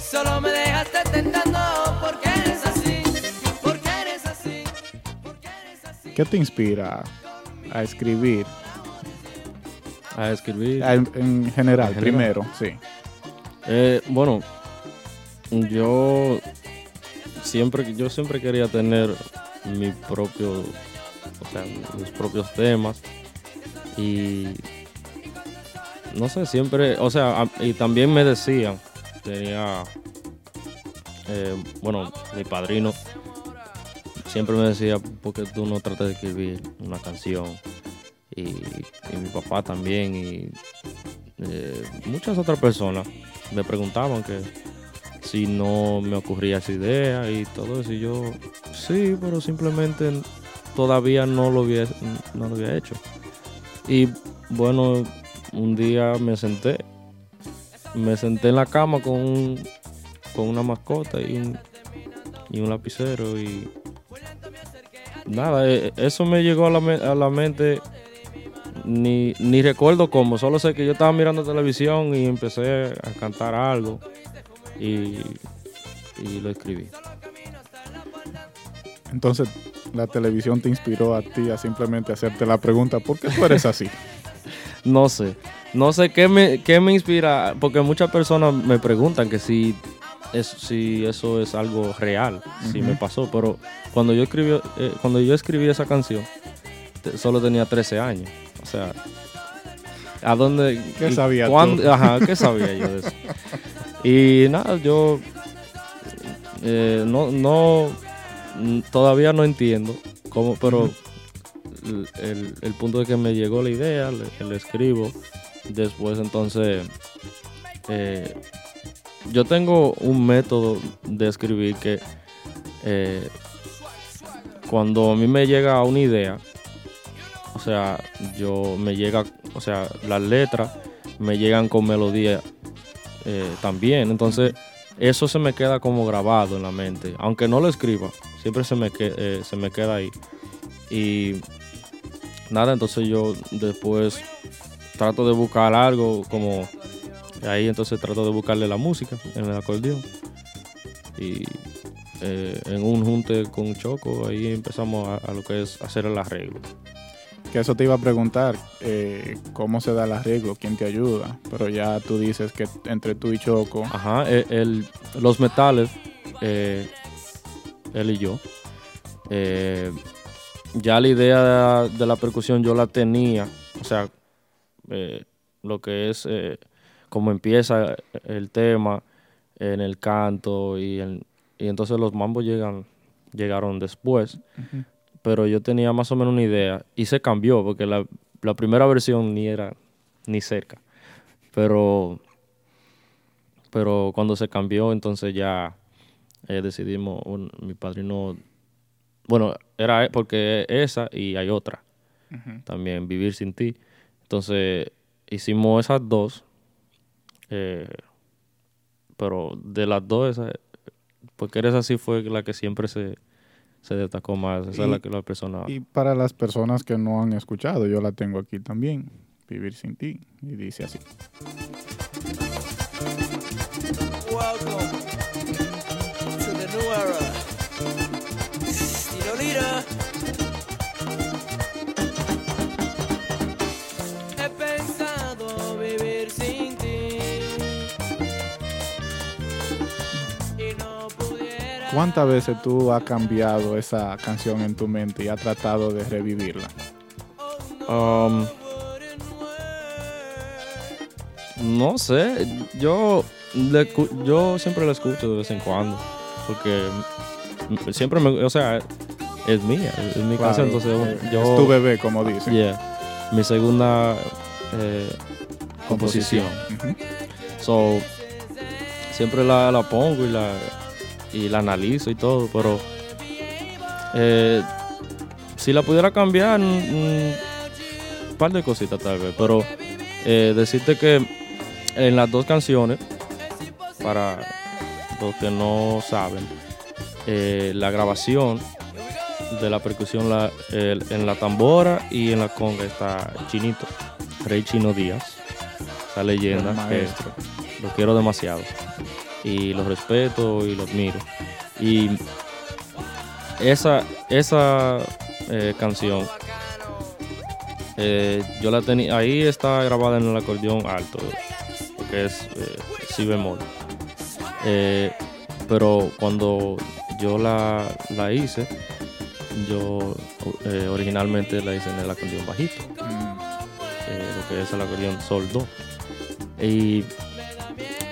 Speaker 3: solo me dejaste tentando porque eres así, porque eres así, porque eres así.
Speaker 1: ¿Qué te inspira a escribir
Speaker 2: a escribir.
Speaker 1: en, general, primero, sí.
Speaker 2: Eh, bueno, yo siempre, yo siempre quería tener mi propio, o sea, mis propios temas y no sé, siempre, o sea, y también me decían, tenía, eh, bueno, mi padrino siempre me decía, porque tú no tratas de escribir una canción? Y, mi papá también y eh, muchas otras personas me preguntaban que si no me ocurría esa idea y todo eso. Y yo sí pero simplemente todavía no lo había no lo había hecho. Y bueno un día me senté me senté en la cama con con una mascota y un, y un lapicero y nada eh, eso me llegó a la, a la mente ni, ni recuerdo cómo, solo sé que yo estaba mirando televisión y empecé a cantar algo y, y lo escribí.
Speaker 1: Entonces, la televisión te inspiró a ti a simplemente hacerte la pregunta, ¿por qué tú eres así? [laughs]
Speaker 2: no sé, no sé qué me, qué me inspira, porque muchas personas me preguntan que si es, si eso es algo real, si me pasó. Pero cuando yo escribí, eh, cuando yo escribí esa canción, solo tenía 13 años. O sea, ¿a dónde?
Speaker 1: ¿Qué sabía tú?
Speaker 2: cuándo- Ajá, ¿qué sabía yo de eso? Y nada, yo eh, no, no, todavía no entiendo cómo, pero el, el- el punto de que me llegó la idea, le, le escribo, después entonces eh, yo tengo un método de escribir que eh, cuando a mí me llega una idea, o sea, yo me llega, o sea, las letras me llegan con melodía eh, también, entonces eso se me queda como grabado en la mente, aunque no lo escriba, siempre se me, eh, se me queda ahí. Y nada, entonces yo después trato de buscar algo como ahí entonces trato de buscarle la música en el acordeón. Y eh, en un junte con Choco ahí empezamos a, a lo que es hacer el arreglo
Speaker 1: Que eso te iba a preguntar, eh, cómo se da el arreglo, quién te ayuda. Pero ya tú dices que entre tú y Choco,
Speaker 2: ajá el, el- los metales eh, él y yo eh, ya la idea de la percusión yo la tenía o sea eh, lo que es eh, cómo empieza el tema en el canto y, en- y entonces los mambos llegan llegaron después
Speaker 1: Ujú.
Speaker 2: Pero yo tenía más o menos una idea. Y se cambió porque la, la primera versión ni era ni cerca. Pero pero cuando se cambió entonces ya eh, decidimos un- mi padrino bueno era porque esa y hay otra. También vivir sin ti. Entonces hicimos esas dos eh, pero de las dos esa porque eres así fue la que siempre se, se destacó más esa es
Speaker 1: Y-
Speaker 2: la que la persona
Speaker 1: Y para las personas que no han escuchado, yo la tengo aquí también, Vivir sin ti. Y dice así.
Speaker 3: Welcome
Speaker 1: ¿Cuántas veces tú has cambiado esa canción en tu mente y has tratado de revivirla?
Speaker 2: Um, no sé, yo, le yo siempre la escucho de vez en cuando, porque siempre me, o sea, es mía, es mi
Speaker 1: Claro,
Speaker 2: canción, entonces
Speaker 1: eh,
Speaker 2: yo...
Speaker 1: es tu bebé, como dicen.
Speaker 2: Yeah, mi segunda eh, composición. So, siempre la, la pongo y la, y la analizo y todo, pero eh, si la pudiera cambiar, un par de cositas tal vez, pero eh, decirte que en las dos canciones, para los que no saben, eh, la grabación de la percusión la- el- en la tambora y en la conga está Chinito, Rey Chino Díaz, esa leyenda que lo quiero demasiado y los respeto y los admiro. Y esa, esa eh, canción, eh, yo la tenía, ahí está grabada en el acordeón alto, que es eh, si bemol. Pero cuando yo la, la hice, yo originalmente la hice en el acordeón bajito
Speaker 1: Mm.
Speaker 2: lo que es el acordeón Sol 2. Y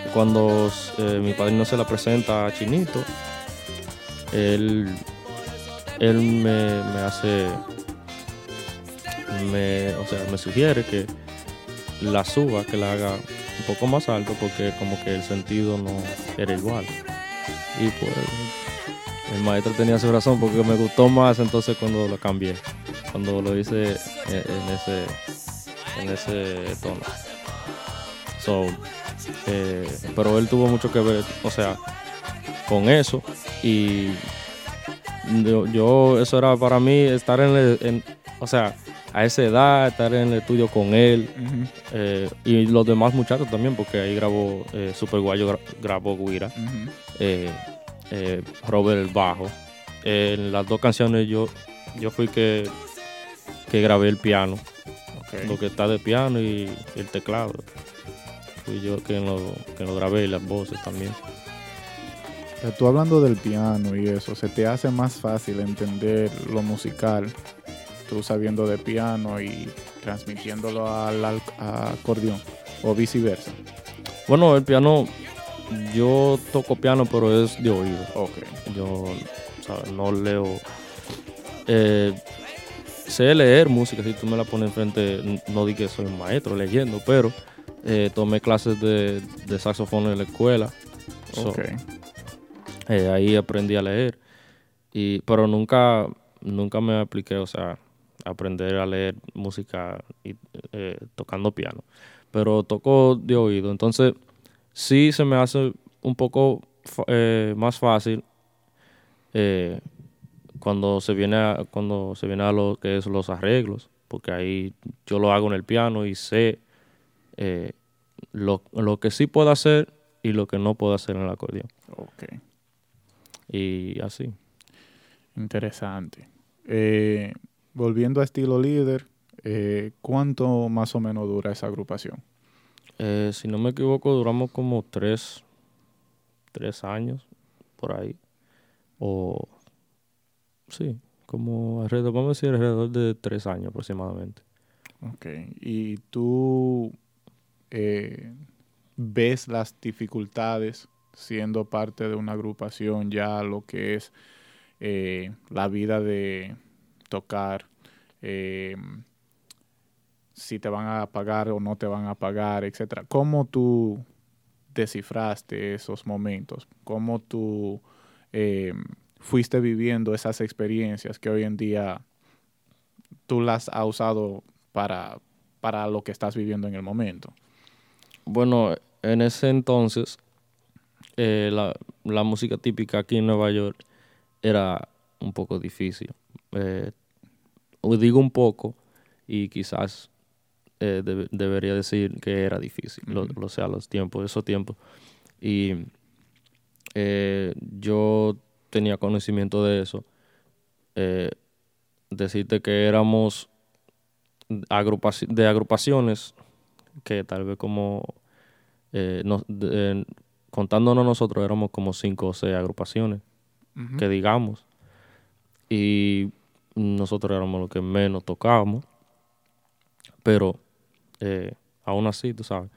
Speaker 2: cuando eh, mi padrino se la presenta a Chinito, él, él me, me hace, me, o sea, me sugiere que la suba, que la haga un poco más alto porque como que el sentido no era igual. Y pues el maestro tenía su razón porque me gustó más entonces cuando lo cambié, cuando lo hice en, en ese en ese tono. So, eh, pero él tuvo mucho que ver, o sea, con eso y yo, yo- eso era para mí estar en, el- en- o sea, a esa edad, estar en el estudio con él eh, y los demás muchachos también, porque ahí grabó eh, Super Guayo, gra- grabó Guira, eh, eh, Robert el bajo. en las dos canciones yo, yo fui que, que grabé el piano,
Speaker 1: Ok.
Speaker 2: lo que está de piano y el teclado. Fui yo quien lo, quien lo grabé y las voces también.
Speaker 1: Tú hablando del piano y eso, ¿se te hace más fácil entender lo musical, tú sabiendo de piano y transmitiéndolo al, al- acordeón o viceversa?
Speaker 2: Bueno, el piano, yo toco piano, pero es de oído.
Speaker 1: Ok.
Speaker 2: Yo ¿sabes? no leo. eh, sé leer música, si tú me la pones enfrente, no di que soy un maestro leyendo, pero eh, tomé clases de, de saxofón en la escuela. So,
Speaker 1: Ok.
Speaker 2: eh, ahí aprendí a leer. Y, pero nunca, nunca me apliqué, o sea, aprender a leer música y, eh, tocando piano. Pero toco de oído. Entonces, sí se me hace un poco eh, más fácil eh, cuando se viene a, cuando se viene a lo que es los arreglos, porque ahí yo lo hago en el piano y sé eh, lo, lo que sí puedo hacer y lo que no puedo hacer en el acordeón.
Speaker 1: Ok.
Speaker 2: Y así.
Speaker 1: Interesante. Eh, volviendo a estilo líder, eh, ¿cuánto más o menos dura esa agrupación?
Speaker 2: Eh, si no me equivoco, duramos como tres, tres años por ahí. O sí, como alrededor, vamos a decir alrededor de tres años aproximadamente.
Speaker 1: Ok. ¿Y tú eh, ves las dificultades siendo parte de una agrupación ya lo que es eh, la vida de tocar? eh, si te van a pagar o no te van a pagar, etcétera. ¿Cómo tú descifraste esos momentos? ¿Cómo tú eh, fuiste viviendo esas experiencias que hoy en día tú las has usado para, para lo que estás viviendo en el momento?
Speaker 2: Bueno, en ese entonces, eh, la, la música típica aquí en Nueva York era un poco difícil. Eh, digo un poco y quizás eh, debe- debería decir que era difícil, lo,
Speaker 1: Ujú.
Speaker 2: lo sea, los tiempos, esos tiempos. Y eh, yo tenía conocimiento de eso. Eh, decirte que éramos agrupaci- de agrupaciones que tal vez como eh, nos- de- contándonos nosotros éramos como cinco o seis agrupaciones que digamos. Y nosotros éramos los que menos tocábamos. Pero eh, aún así tú sabes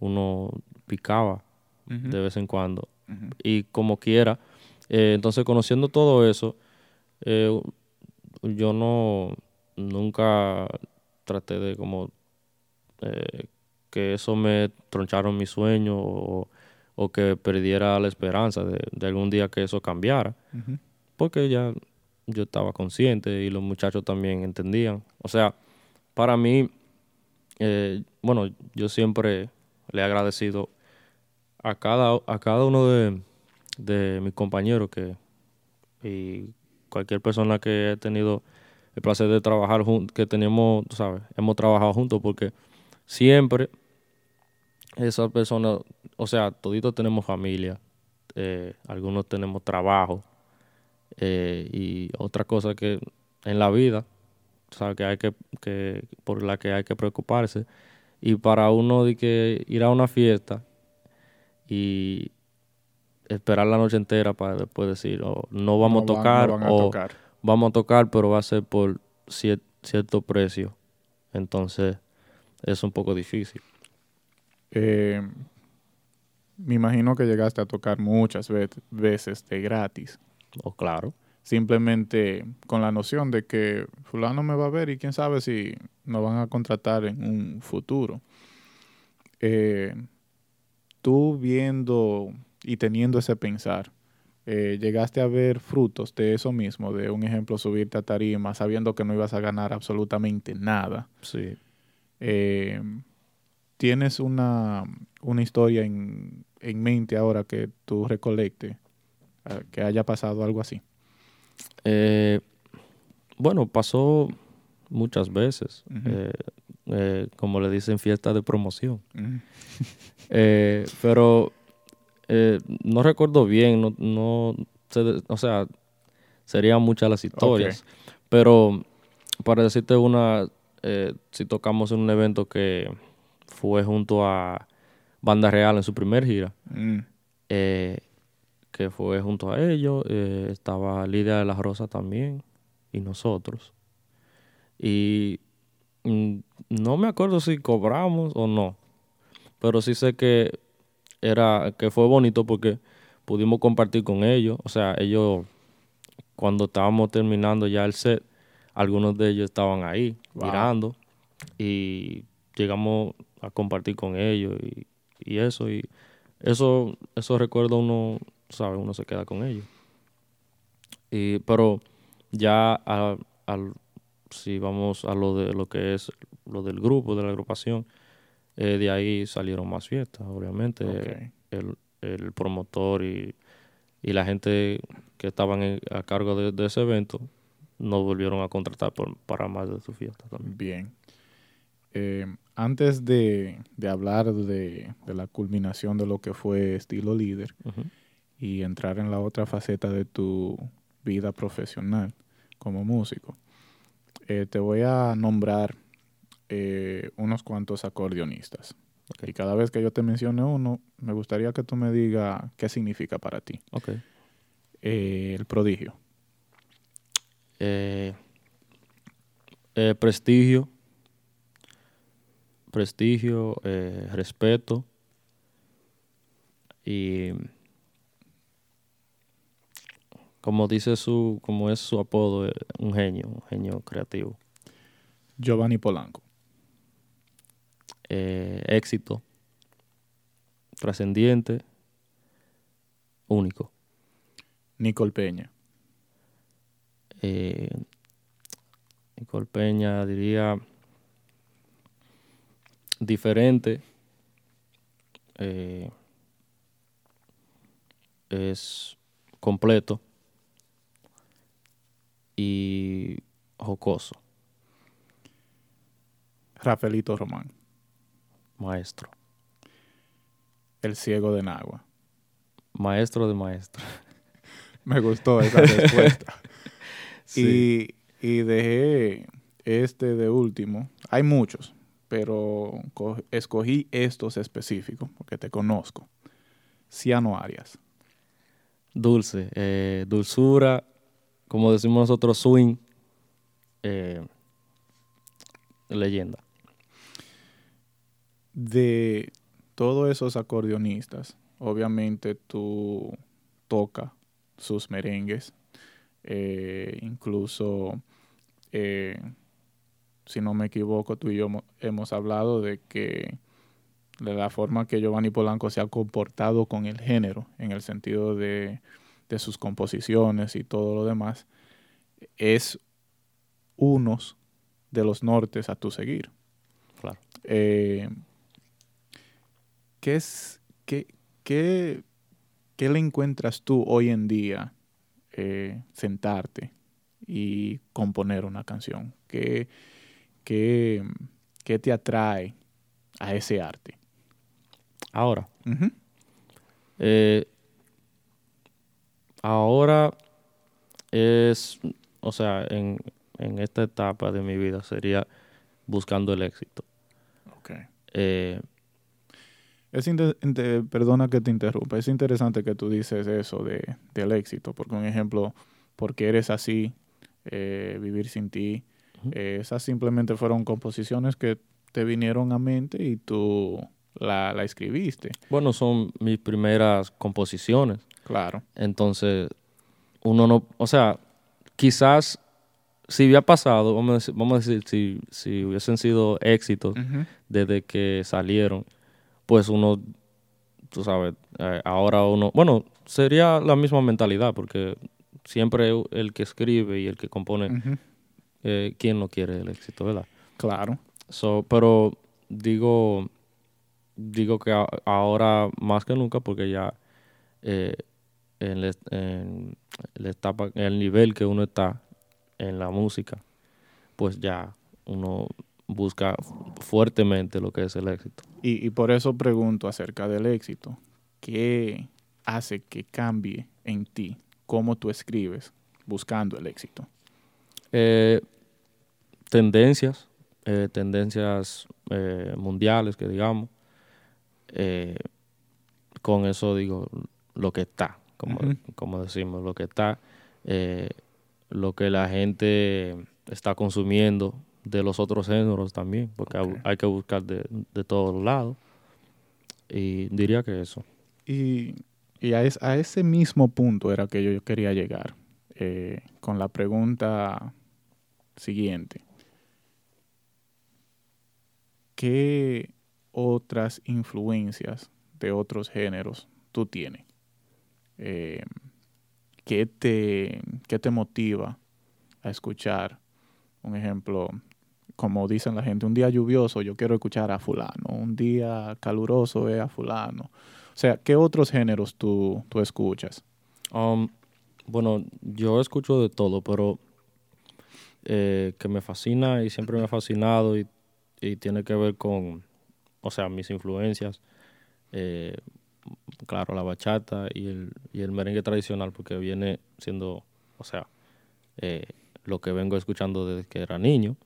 Speaker 2: uno picaba de vez en cuando. Y como quiera. Eh, entonces, conociendo todo eso, eh, yo no nunca traté de como eh, que eso me troncharon mi sueño o, o que perdiera la esperanza de, de algún día que eso cambiara, porque ya yo estaba consciente y los muchachos también entendían. O sea, para mí, eh, bueno, yo siempre le he agradecido a cada, a cada uno de, de mis compañeros que, y cualquier persona que he tenido el placer de trabajar juntos, que tenemos, tú sabes, hemos trabajado juntos porque siempre esas personas, o sea, toditos tenemos familia, eh, algunos tenemos trabajo eh, y otra cosa que en la vida, tú sabes, que hay que, que, por la que hay que preocuparse. Y para uno de que ir a una fiesta y esperar la noche entera para después decir, oh, no vamos
Speaker 1: No
Speaker 2: a
Speaker 1: van-
Speaker 2: tocar
Speaker 1: no van a
Speaker 2: o
Speaker 1: tocar.
Speaker 2: vamos a tocar, pero va a ser por cier- cierto precio. Entonces, es un poco difícil.
Speaker 1: Eh, me imagino que llegaste a tocar muchas ve- veces de gratis.
Speaker 2: O claro.
Speaker 1: Simplemente con la noción de que fulano me va a ver y quién sabe si nos van a contratar en un futuro. Eh, tú viendo y teniendo ese pensar, eh, llegaste a ver frutos de eso mismo, de un ejemplo, subirte a tarima sabiendo que no ibas a ganar absolutamente nada.
Speaker 2: Sí.
Speaker 1: Eh, ¿Tienes una, una historia en, en mente ahora que tú recolecte, eh, que haya pasado algo así?
Speaker 2: Eh, bueno, pasó muchas veces. Eh, eh, como le dicen, fiesta de promoción. [laughs] Pero no recuerdo bien, no, no o sea, serían muchas las historias. Pero para decirte una, eh, si tocamos en un evento que fue junto a Banda Real en su primer gira,
Speaker 1: Mm,
Speaker 2: eh, que fue junto a ellos, eh, estaba Lidia de la Rosa también y nosotros. Y mm, no me acuerdo si cobramos o no, pero sí sé que era que fue bonito porque pudimos compartir con ellos, o sea, ellos cuando estábamos terminando ya el set, algunos de ellos estaban ahí mirando y llegamos a compartir con ellos y, y eso y eso esos recuerdos uno sabe uno se queda con ellos. Y pero ya al, si vamos a lo de lo que es lo del grupo de la agrupación eh, de ahí salieron más fiestas obviamente. El, el, promotor y, y, la gente que estaban a cargo de, de, ese evento nos volvieron a contratar por, para más de su fiesta también
Speaker 1: bien eh, antes de, hablar de, la culminación de lo que fue estilo líder y entrar en la otra faceta de tu vida profesional como músico, eh, te voy a nombrar eh, unos cuantos acordeonistas. Y cada vez que yo te mencione uno, me gustaría que tú me digas qué significa para ti. el prodigio.
Speaker 2: Prestigio prestigio, eh, respeto y como dice su, como es su apodo, eh, un genio, un genio creativo.
Speaker 1: Giovanni Polanco.
Speaker 2: Eh, éxito, trascendiente, único.
Speaker 1: Nicole Peña.
Speaker 2: Nicole Peña diría diferente. Eh, es completo y jocoso.
Speaker 1: Rafaelito Román.
Speaker 2: Maestro.
Speaker 1: El ciego de Nagua.
Speaker 2: Maestro de maestro.
Speaker 1: Me gustó esa respuesta. [laughs] y, y dejé este de último. Hay muchos, pero escogí estos específicos porque te conozco. Ciano Arias.
Speaker 2: Dulce, eh, dulzura, como decimos nosotros, swing, eh, leyenda.
Speaker 1: De todos esos acordeonistas, obviamente tú toca sus merengues, eh, incluso si no me equivoco, tú y yo hemos hablado de que de la forma que Giovanni Polanco se ha comportado con el género, en el sentido de, sus composiciones y todo lo demás, es unos de los nortes a tu seguir.
Speaker 2: Claro.
Speaker 1: Eh, ¿qué, es, qué, qué, qué, le encuentras tú hoy en día eh, sentarte y componer una canción? ¿Qué, ¿Qué, te atrae a ese arte?
Speaker 2: Ahora. Eh, ahora es, o sea, en, esta etapa de mi vida sería buscando el éxito.
Speaker 1: Ok. Eh, es perdona que te interrumpa, es interesante que tú dices eso de, del éxito, porque un ejemplo, porque eres así, eh, vivir sin ti, eh, esas simplemente fueron composiciones que te vinieron a mente y tú la, escribiste.
Speaker 2: Bueno, son mis primeras composiciones.
Speaker 1: Claro.
Speaker 2: Entonces, uno no, o sea, quizás si hubiera pasado, vamos a decir, vamos a decir si, si hubiesen sido éxitos desde que salieron, pues uno, tú sabes, eh, ahora uno, bueno, sería la misma mentalidad, porque siempre el que escribe y el que compone eh, ¿quién no quiere el éxito, verdad?
Speaker 1: Claro.
Speaker 2: So, pero digo, digo que ahora más que nunca, porque ya eh, en, la etapa, en el nivel que uno está en la música, pues ya uno busca fuertemente lo que es el éxito.
Speaker 1: Y, y por eso pregunto acerca del éxito. ¿Qué hace que cambie en ti cómo tú escribes buscando el éxito?
Speaker 2: Eh, tendencias, eh, tendencias eh, mundiales, que digamos. con eso digo lo que está, como, como decimos, lo que está, lo que la gente está consumiendo de los otros géneros también, porque hay- que buscar de, de todos lados. Y diría que eso.
Speaker 1: Y, y a, es- a ese mismo punto era que yo quería llegar, eh, con la pregunta siguiente. ¿Qué otras influencias de otros géneros tú tienes? Eh, ¿qué, te, ¿Qué te motiva a escuchar? Un ejemplo, como dicen la gente, un día lluvioso yo quiero escuchar a fulano, un día caluroso es a fulano. O sea, ¿qué otros géneros tú, tú escuchas?
Speaker 2: Um, bueno, yo escucho de todo, pero eh, que me fascina y siempre me ha fascinado y, y tiene que ver con, o sea, mis influencias. eh, claro, la bachata y el, y el merengue tradicional, porque viene siendo, o sea, eh, lo que vengo escuchando desde que era niño.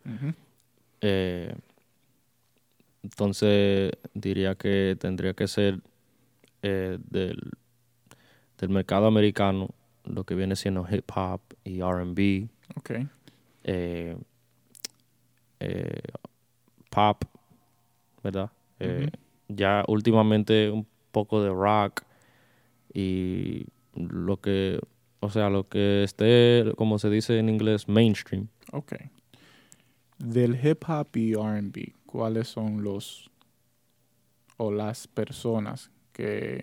Speaker 2: Eh, entonces diría que tendría que ser eh, del, del mercado americano lo que viene siendo hip hop y RB, eh, pop, ¿verdad? Ya últimamente un poco de rock y lo que, o sea, lo que esté, como se dice en inglés, mainstream.
Speaker 1: Del hip hop y RB, ¿cuáles son los o las personas que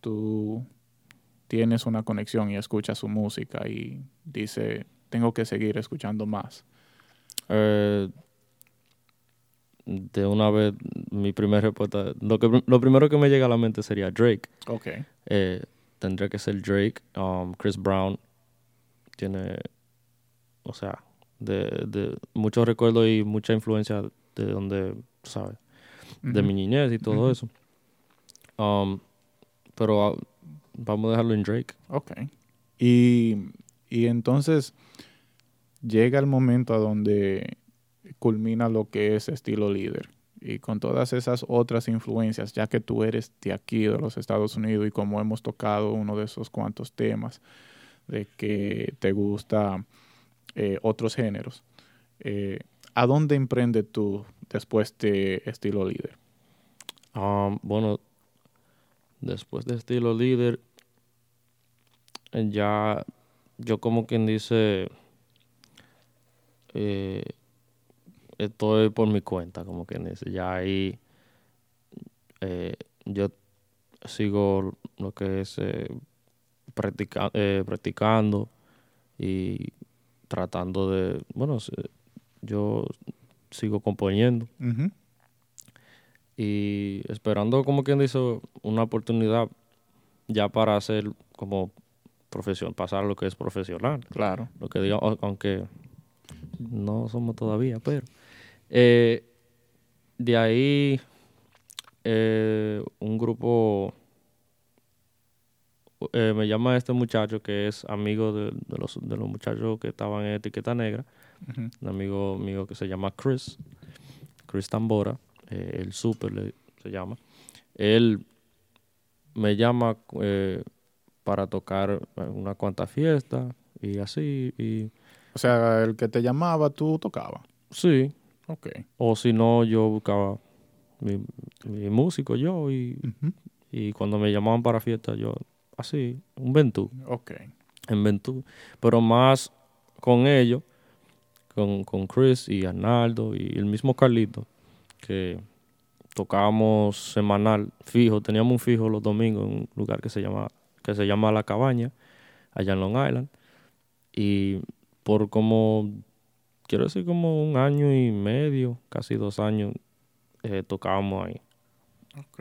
Speaker 1: tú tienes una conexión y escuchas su música y dice, tengo que seguir escuchando más?
Speaker 2: Eh, de una vez, mi primera respuesta, lo, que, lo primero que me llega a la mente sería Drake.
Speaker 1: Ok.
Speaker 2: Eh, tendría que ser Drake. Um, Chris Brown tiene, o sea, de, de muchos recuerdos y mucha influencia de donde, ¿sabes? De mi niñez y todo eso. Um, pero ah, vamos a dejarlo en Drake.
Speaker 1: Ok. Y, y entonces llega el momento a donde culmina lo que es estilo líder. Y con todas esas otras influencias, ya que tú eres de aquí, de los Estados Unidos, y como hemos tocado uno de esos cuantos temas, de que te gusta eh, otros géneros, eh, ¿a dónde emprende tú después de estilo líder?
Speaker 2: Um, bueno, después de estilo líder, ya yo como quien dice, eh, estoy por mi cuenta, como quien dice, ya ahí yo sigo lo que es practica- practicando y tratando de, bueno, yo sigo componiendo. Y esperando como quien dice una oportunidad ya para hacer como profesión pasar lo que es profesional.
Speaker 1: Claro.
Speaker 2: lo que diga au- aunque no somos todavía pero eh, de ahí eh, un grupo eh, me llama este muchacho que es amigo de, de los de los muchachos que estaban en etiqueta negra un amigo mío que se llama Chris, Chris Tambora, eh, el super le- se llama. Él me llama eh, para tocar una cuanta fiesta y así, y
Speaker 1: O sea, el que te llamaba, tú tocabas.
Speaker 2: sí,
Speaker 1: Ok.
Speaker 2: o si no, yo buscaba mi, mi músico yo y, y cuando me llamaban para fiesta yo así, un ventú.
Speaker 1: Ok.
Speaker 2: en Ventú, pero más con ellos, con, con Chris y Arnaldo y el mismo Carlito, que tocábamos semanal, fijo, teníamos un fijo los domingos en un lugar que se llama, que se llama La Cabaña, allá en Long Island, y por como, quiero decir como un año y medio, casi dos años, eh, tocábamos ahí.
Speaker 1: Ok.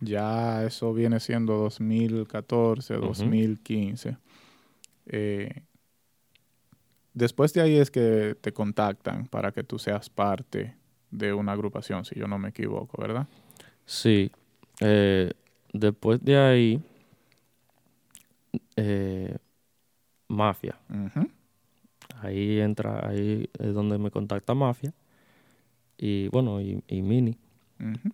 Speaker 1: Ya eso viene siendo 2014,
Speaker 2: Ujú.
Speaker 1: 2015. Eh, después de ahí es que te contactan para que tú seas parte de una agrupación, si yo no me equivoco, ¿verdad?
Speaker 2: Sí. eh, después de ahí, eh, Mafia. Ahí entra, ahí es donde me contacta Mafia. Y bueno, y, y Mini.
Speaker 1: Ujú.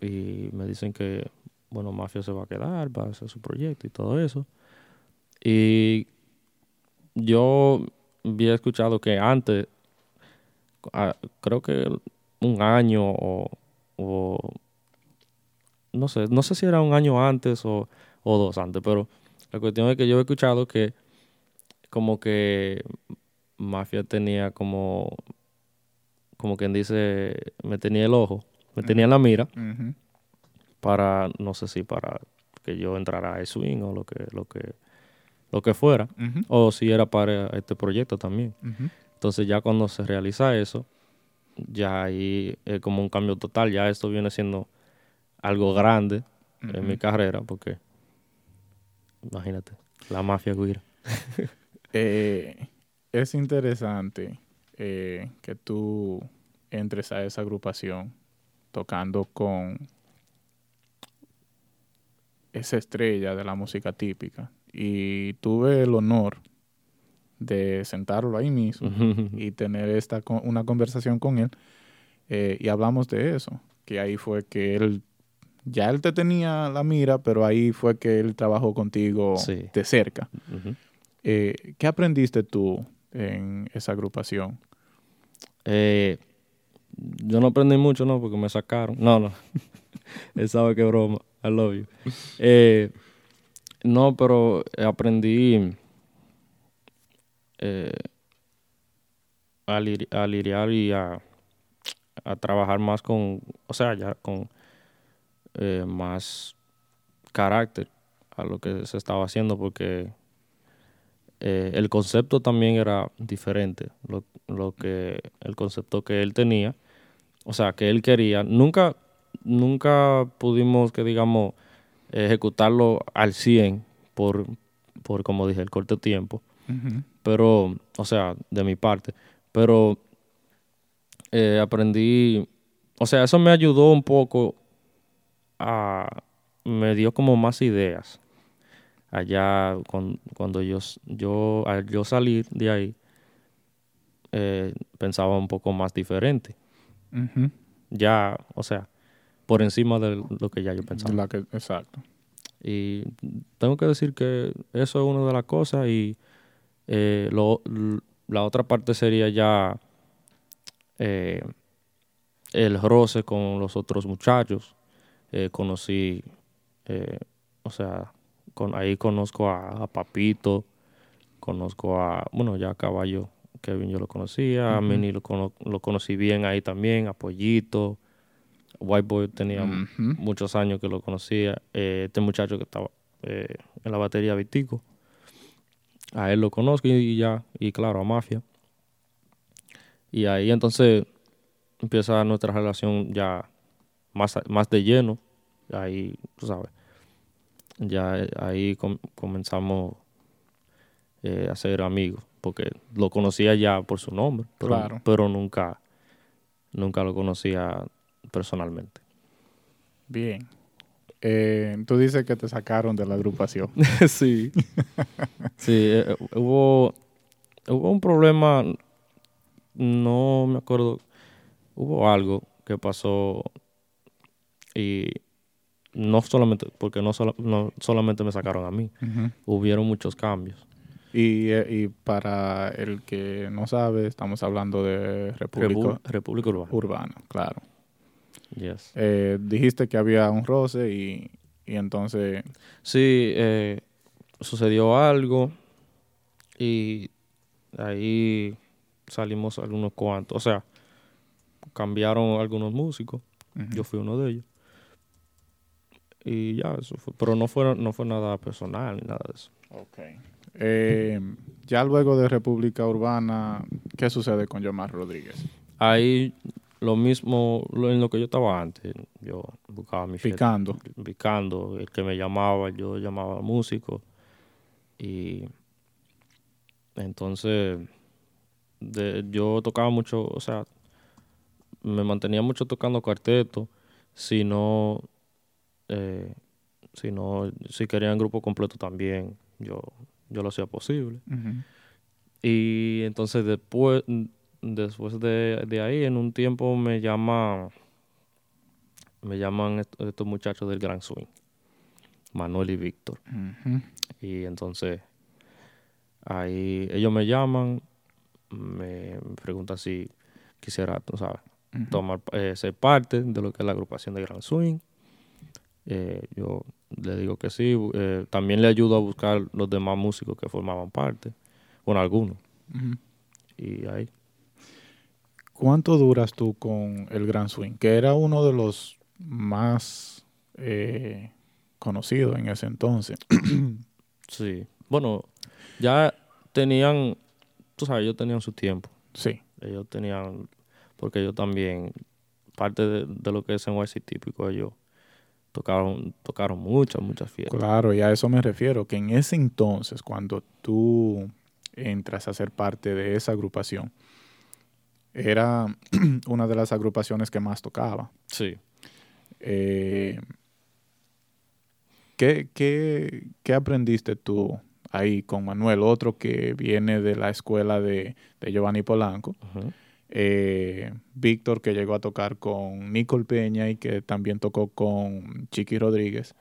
Speaker 2: Y me dicen que bueno, Mafia se va a quedar, va a hacer su proyecto y todo eso. Y yo había escuchado que antes, creo que un año o, o no sé, no sé si era un año antes o, o dos antes, pero la cuestión es que yo he escuchado que como que Mafia tenía como, como quien dice, me tenía el ojo, me tenía la mira para, no sé si para que yo entrara a swing o lo que, lo que, lo que fuera, o si era para este proyecto también. Entonces ya cuando se realiza eso, ya ahí es como un cambio total, ya esto viene siendo algo grande en mi carrera, porque imagínate, la mafia guira. [laughs]
Speaker 1: Eh, es interesante eh, que tú entres a esa agrupación tocando con esa estrella de la música típica. Y tuve el honor de sentarlo ahí mismo y tener esta una conversación con él eh, y hablamos de eso que ahí fue que él ya él te tenía la mira pero ahí fue que él trabajó contigo
Speaker 2: Sí.
Speaker 1: de cerca. Eh, ¿qué aprendiste tú en esa agrupación?
Speaker 2: Eh, yo no aprendí mucho, ¿no? Porque me sacaron. No, no. [laughs] Él sabe que broma. I love you. Eh, no, pero aprendí eh, a, lir- a lidiar y a, a trabajar más con, o sea, ya con eh, más carácter a lo que se estaba haciendo porque el concepto también era diferente. Lo, lo que, el concepto que él tenía, o sea, que él quería, nunca, nunca pudimos, que digamos, ejecutarlo al 100 por, por, como dije, el corto tiempo. Pero, o sea, de mi parte. Pero eh, aprendí, o sea, eso me ayudó un poco a, me dio como más ideas allá cuan- cuando yo, yo, al yo salir de ahí, eh, pensaba un poco más diferente. Ya, o sea, por encima de lo que ya yo pensaba.
Speaker 1: La que- exacto.
Speaker 2: Y tengo que decir que eso es una de las cosas y eh, lo- la otra parte sería ya eh, el roce con los otros muchachos. Eh, conocí, o sea, con, ahí conozco a, a Papito, conozco a, bueno, ya a Caballo, Kevin yo lo conocía, a
Speaker 1: Ujú.
Speaker 2: Mini lo, cono- lo conocí bien ahí también, a Pollito, White Boy tenía muchos años que lo conocía. Eh, este muchacho que estaba eh, en la batería Vitico. A él lo conozco y, y ya, y claro, a Mafia. Y ahí entonces empieza nuestra relación ya más, más de lleno. Ahí, tú sabes, ya eh, ahí com- comenzamos eh, a ser amigos, porque lo conocía ya por su nombre, pero,
Speaker 1: Claro.
Speaker 2: pero nunca, nunca lo conocía personalmente.
Speaker 1: Bien. Eh, tú dices que te sacaron de la agrupación. [laughs]
Speaker 2: sí. sí, eh, hubo, hubo un problema, no me acuerdo, hubo algo que pasó y no solamente, porque no, no solamente me sacaron a mí,
Speaker 1: Ujú.
Speaker 2: hubieron muchos cambios.
Speaker 1: Y, eh, y para el que no sabe, estamos hablando de República
Speaker 2: República Urbana.
Speaker 1: Urbana, claro.
Speaker 2: Yes.
Speaker 1: Eh, dijiste que había un roce y, y entonces...
Speaker 2: Sí, eh, sucedió algo y ahí salimos algunos cuantos, o sea, cambiaron algunos músicos. Yo fui uno de ellos. Y ya, eso fue. Pero no fue, no fue nada personal ni nada de eso.
Speaker 1: Ok. Eh, ya luego de República Urbana, ¿qué sucede con Yomar Rodríguez?
Speaker 2: Ahí lo mismo en lo que yo estaba antes. Yo buscaba mi.
Speaker 1: Picando.
Speaker 2: Picando. El que me llamaba, yo llamaba músico. Y entonces de- yo tocaba mucho, o sea, me mantenía mucho tocando cuarteto. Si no, eh, si no, si querían grupo completo también, yo, yo lo hacía posible. Y entonces después, después de, de ahí, en un tiempo me llama, me llaman est- estos muchachos del Gran Swing. Manuel y Víctor. Y entonces ahí ellos me llaman, me preguntan si quisiera, tú sabes, tomar, eh, ser parte de lo que es la agrupación de Grand Swing. Eh, yo le digo que sí. eh, también le ayudo a buscar los demás músicos que formaban parte. Bueno, algunos. Y ahí.
Speaker 1: ¿Cuánto duras tú con el Grand Swing? Que era uno de los más eh, conocidos en ese entonces. [clears throat]
Speaker 2: Sí. Bueno, ya tenían, tú sabes, ellos tenían su tiempo.
Speaker 1: Sí.
Speaker 2: Ellos tenían, porque ellos también, parte de, de lo que es NYC típico, ellos tocaron, tocaron muchas, muchas fiestas.
Speaker 1: Claro, y a eso me refiero, que en ese entonces, cuando tú entras a ser parte de esa agrupación, era [clears throat] una de las agrupaciones que más tocaba.
Speaker 2: Sí.
Speaker 1: Eh, ¿qué, qué, qué aprendiste tú ahí con Manuel? Otro que viene de la escuela de, de Giovanni Polanco.
Speaker 2: Ujú.
Speaker 1: Eh, Víctor, que llegó a tocar con Nicole Peña y que también tocó con Chiqui Rodríguez.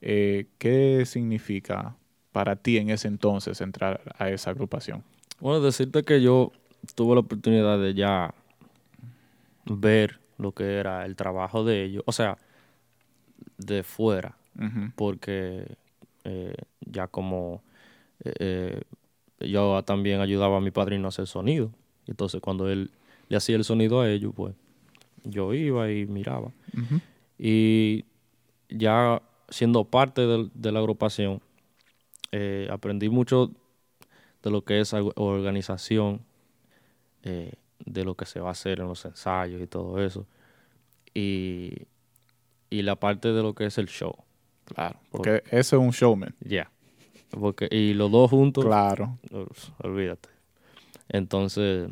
Speaker 1: Eh, ¿Qué significa para ti en ese entonces entrar a esa agrupación?
Speaker 2: Bueno, decirte que yo tuve la oportunidad de ya ver lo que era el trabajo de ellos, o sea, de fuera, porque eh, ya como yo también ayudaba a mi padrino a hacer sonido, entonces cuando él le hacía el sonido a ellos, pues yo iba y miraba. Y ya siendo parte del- de, la agrupación, eh, aprendí mucho de lo que es organización, eh, de lo que se va a hacer en los ensayos y todo eso. Y, y la parte de lo que es el show.
Speaker 1: Claro, porque ese es un showman.
Speaker 2: Ya. Porque, y los dos juntos,
Speaker 1: Claro.
Speaker 2: Olvídate. Entonces,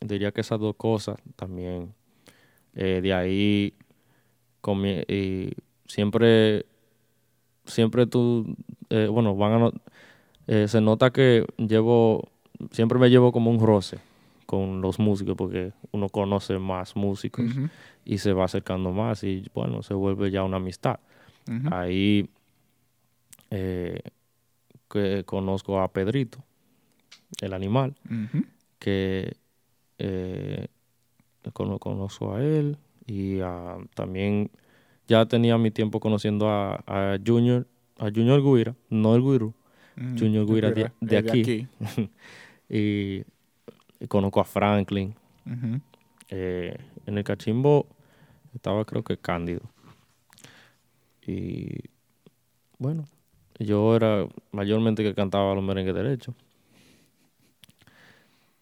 Speaker 2: diría que esas dos cosas también, eh, de ahí, y siempre, siempre tú, eh, bueno, van a, no- eh, se nota que llevo, siempre me llevo como un roce con los músicos porque uno conoce más músicos y se va acercando más y bueno, se vuelve ya una amistad. Ahí que conozco a Pedrito, el animal, que eh, cono- conozco a él y a- también ya tenía mi tiempo conociendo a, a Junior, a Junior Guira, no el Guiru,
Speaker 1: Mm,
Speaker 2: Junior Guira de- aquí. [laughs] y, y conozco a Franklin. Eh, en el cachimbo estaba creo que Cándido. Y bueno, yo era mayormente que cantaba los merengues derechos.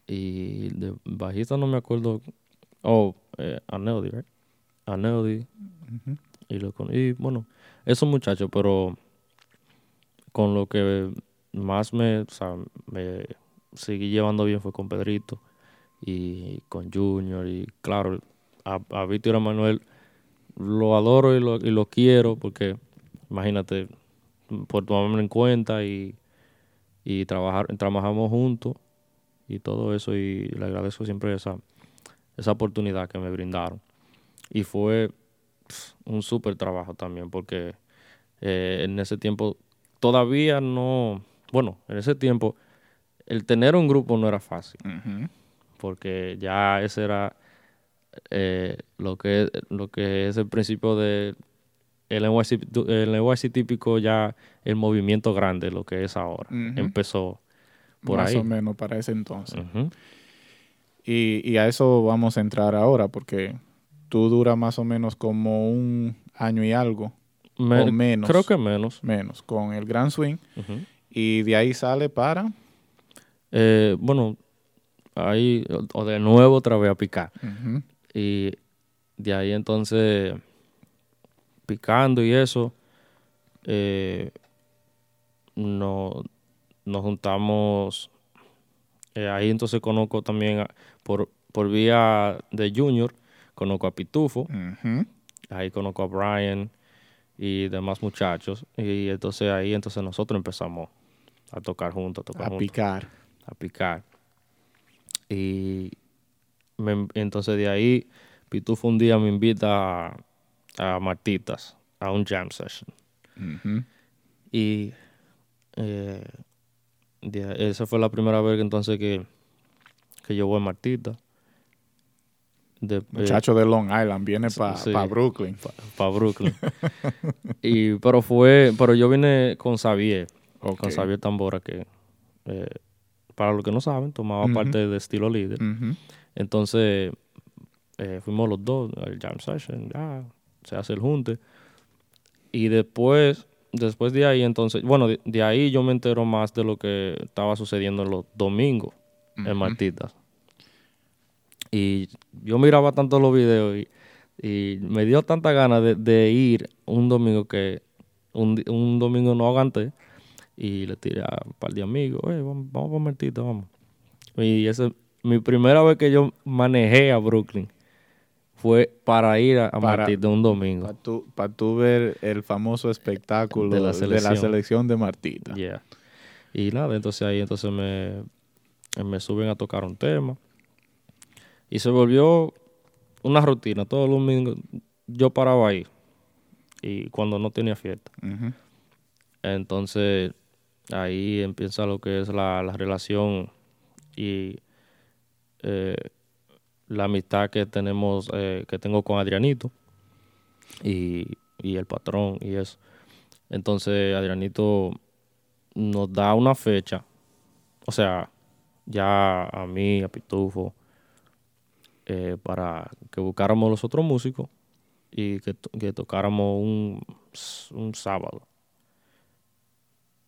Speaker 2: Y de bajista no me acuerdo. Oh, eh, Aneudi, right? Aneudi.
Speaker 1: Ujú.
Speaker 2: Y, lo con- y bueno, esos muchachos, pero con lo que más me, o sea, me seguí llevando bien fue con Pedrito y con Junior. Y claro, a, a Víctor Manuel lo adoro y lo, y lo quiero porque, imagínate, por tomarme en cuenta y, y trabajar, trabajamos juntos y todo eso. Y le agradezco siempre esa, esa oportunidad que me brindaron. Y fue un súper trabajo también porque eh, en ese tiempo todavía no, bueno, en ese tiempo el tener un grupo no era fácil porque ya ese era eh, lo que lo que es el principio de el tu- el típico ya el movimiento grande lo que es ahora empezó por
Speaker 1: Más
Speaker 2: ahí
Speaker 1: o menos para ese entonces. Y, y a eso vamos a entrar ahora, porque tú duras más o menos como un año y algo,
Speaker 2: Me-
Speaker 1: o menos.
Speaker 2: creo que menos
Speaker 1: menos, con el Grand Swing. Y de ahí sale para...
Speaker 2: Eh, bueno ahí o- de nuevo otra vez a picar Y de ahí entonces, picando y eso, eh, no- nos juntamos. eh, ahí entonces conozco también a- por, por vía de Junior, conozco a Pitufo, ahí conozco a Brian y demás muchachos. Y entonces ahí entonces nosotros empezamos a tocar juntos, a tocar
Speaker 1: A
Speaker 2: juntos
Speaker 1: picar.
Speaker 2: a picar. Y me- entonces de ahí, Pitufo un día me invita a, a Martitas, a un jam session. Y eh, de- esa fue la primera vez que entonces que, que yo voy a Martita. De- eh,
Speaker 1: Muchacho de Long Island, viene para
Speaker 2: sí.
Speaker 1: Brooklyn.
Speaker 2: para Brooklyn. [laughs] y, pero fue, pero yo vine con Xavier,
Speaker 1: Ok.
Speaker 2: con Xavier Tambora, que eh, para los que no saben, tomaba parte de estilo líder. Entonces, eh, fuimos los dos al jam session, ya, se hace el junte. Y después, después de ahí, entonces, bueno, de, de ahí yo me entero más de lo que estaba sucediendo los domingos en. Martitas. Y yo miraba tanto los videos y, y me dio tanta ganas de, de ir un domingo que un, un domingo no aguanté y le tiré a un par de amigos, "Oye, vamos, vamos para Martitas, vamos. Y esa mi primera vez que yo manejé a Brooklyn fue para ir a,
Speaker 1: Para-
Speaker 2: Martitas un domingo.
Speaker 1: Para tú, pa' tú ver el famoso espectáculo
Speaker 2: De
Speaker 1: de
Speaker 2: la
Speaker 1: la
Speaker 2: selección.
Speaker 1: selección de, Martita.
Speaker 2: Yeah. Y nada, entonces ahí entonces me, me suben a tocar un tema. Y se volvió una rutina. Todos los domingos yo paraba ahí. Y cuando no tenía fiesta. Entonces ahí empieza lo que es la, la relación y eh, la amistad que tenemos, eh, que tengo con Adrianito y, el patrón y eso. Entonces Adrianito nos da una fecha, o sea, ya a mí, a Pitufo, eh, para que buscáramos los otros músicos y que, to- que tocáramos un, sábado.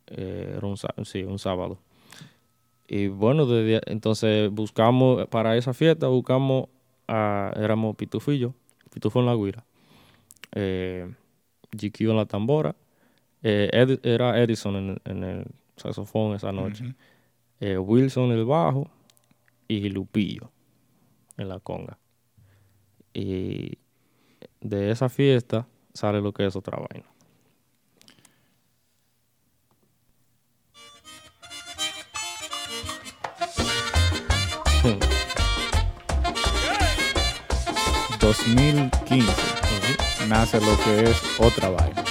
Speaker 2: Eh, era un, sí, un sábado. Y bueno, desde, entonces buscamos, para esa fiesta, buscamos, a, éramos Pitufillo, Pitufo en la guira, eh, GQ en la tambora, eh, Ed- era Edison en, en el saxofón esa noche, eh, Wilson en el bajo y Lupillo en la conga. Y de esa fiesta sale lo que es otra vaina.
Speaker 1: 2015 nace lo que es otra vaina.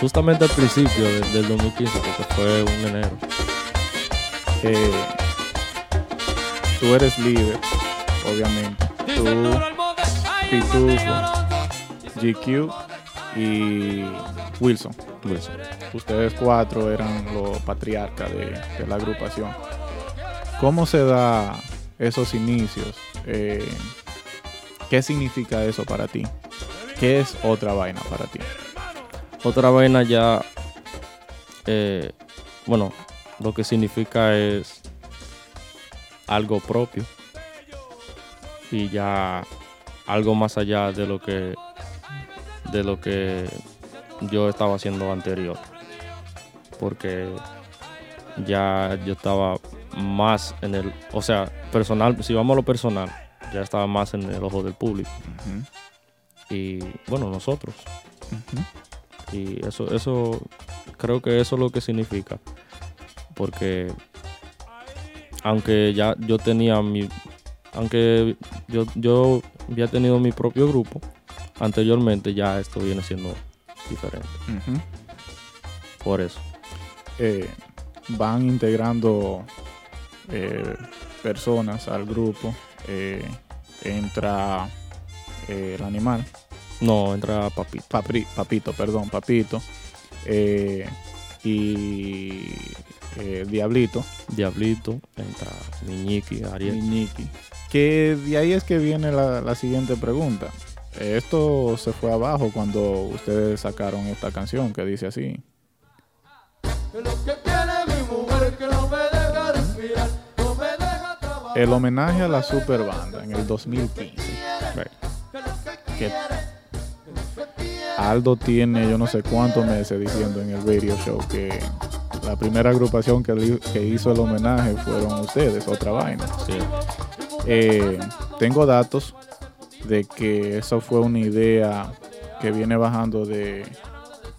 Speaker 2: Justamente al principio de- del 2015, porque fue un enero.
Speaker 1: Eh, tú eres líder, obviamente. Tú, Pitufo, GQ y Wilson.
Speaker 2: Wilson.
Speaker 1: Ustedes cuatro eran los patriarcas de, de la agrupación. ¿Cómo se da esos inicios? Eh, ¿Qué significa eso para ti? ¿Qué es otra vaina para ti?
Speaker 2: Otra vaina ya, eh, bueno, lo que significa es algo propio y ya algo más allá de lo que de lo que yo estaba haciendo anterior porque ya yo estaba más en el o sea personal si vamos a lo personal ya estaba más en el ojo del público y bueno nosotros y eso, eso, creo que eso es lo que significa. Porque aunque ya yo tenía mi, aunque yo, yo había tenido mi propio grupo, anteriormente ya esto viene siendo diferente. Por eso.
Speaker 1: eh, van integrando eh, personas al grupo. eh, entra eh, el animal,
Speaker 2: No, entra Papito.
Speaker 1: Papri- papito, perdón, papito, eh, y eh, Diablito,
Speaker 2: Diablito, entra Miñiki,
Speaker 1: y
Speaker 2: Ariel.
Speaker 1: Que de ahí es que viene la, la siguiente pregunta. Esto se fue abajo cuando ustedes sacaron esta canción que dice así. El homenaje a la super banda en el 2015. Que Aldo tiene yo no sé cuántos meses diciendo en el radio show que la primera agrupación que, que hizo el homenaje fueron ustedes, otra vaina.
Speaker 2: Sí.
Speaker 1: Eh, tengo datos de que eso fue una idea que viene bajando de,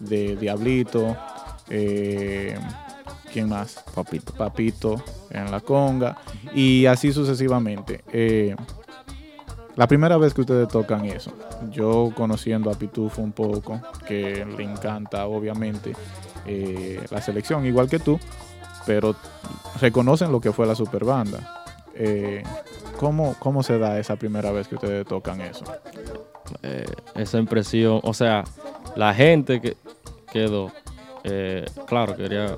Speaker 1: de Diablito, eh, ¿quién más?
Speaker 2: Papito.
Speaker 1: Papito en la conga y así sucesivamente. Eh, La primera vez que ustedes tocan eso, yo conociendo a Pitufo un poco, que le encanta obviamente eh, la selección, igual que tú, pero reconocen lo que fue la superbanda. Eh, ¿cómo, ¿Cómo se da esa primera vez que ustedes tocan eso?
Speaker 2: Eh, esa impresión, o sea, la gente que quedó, claro, quería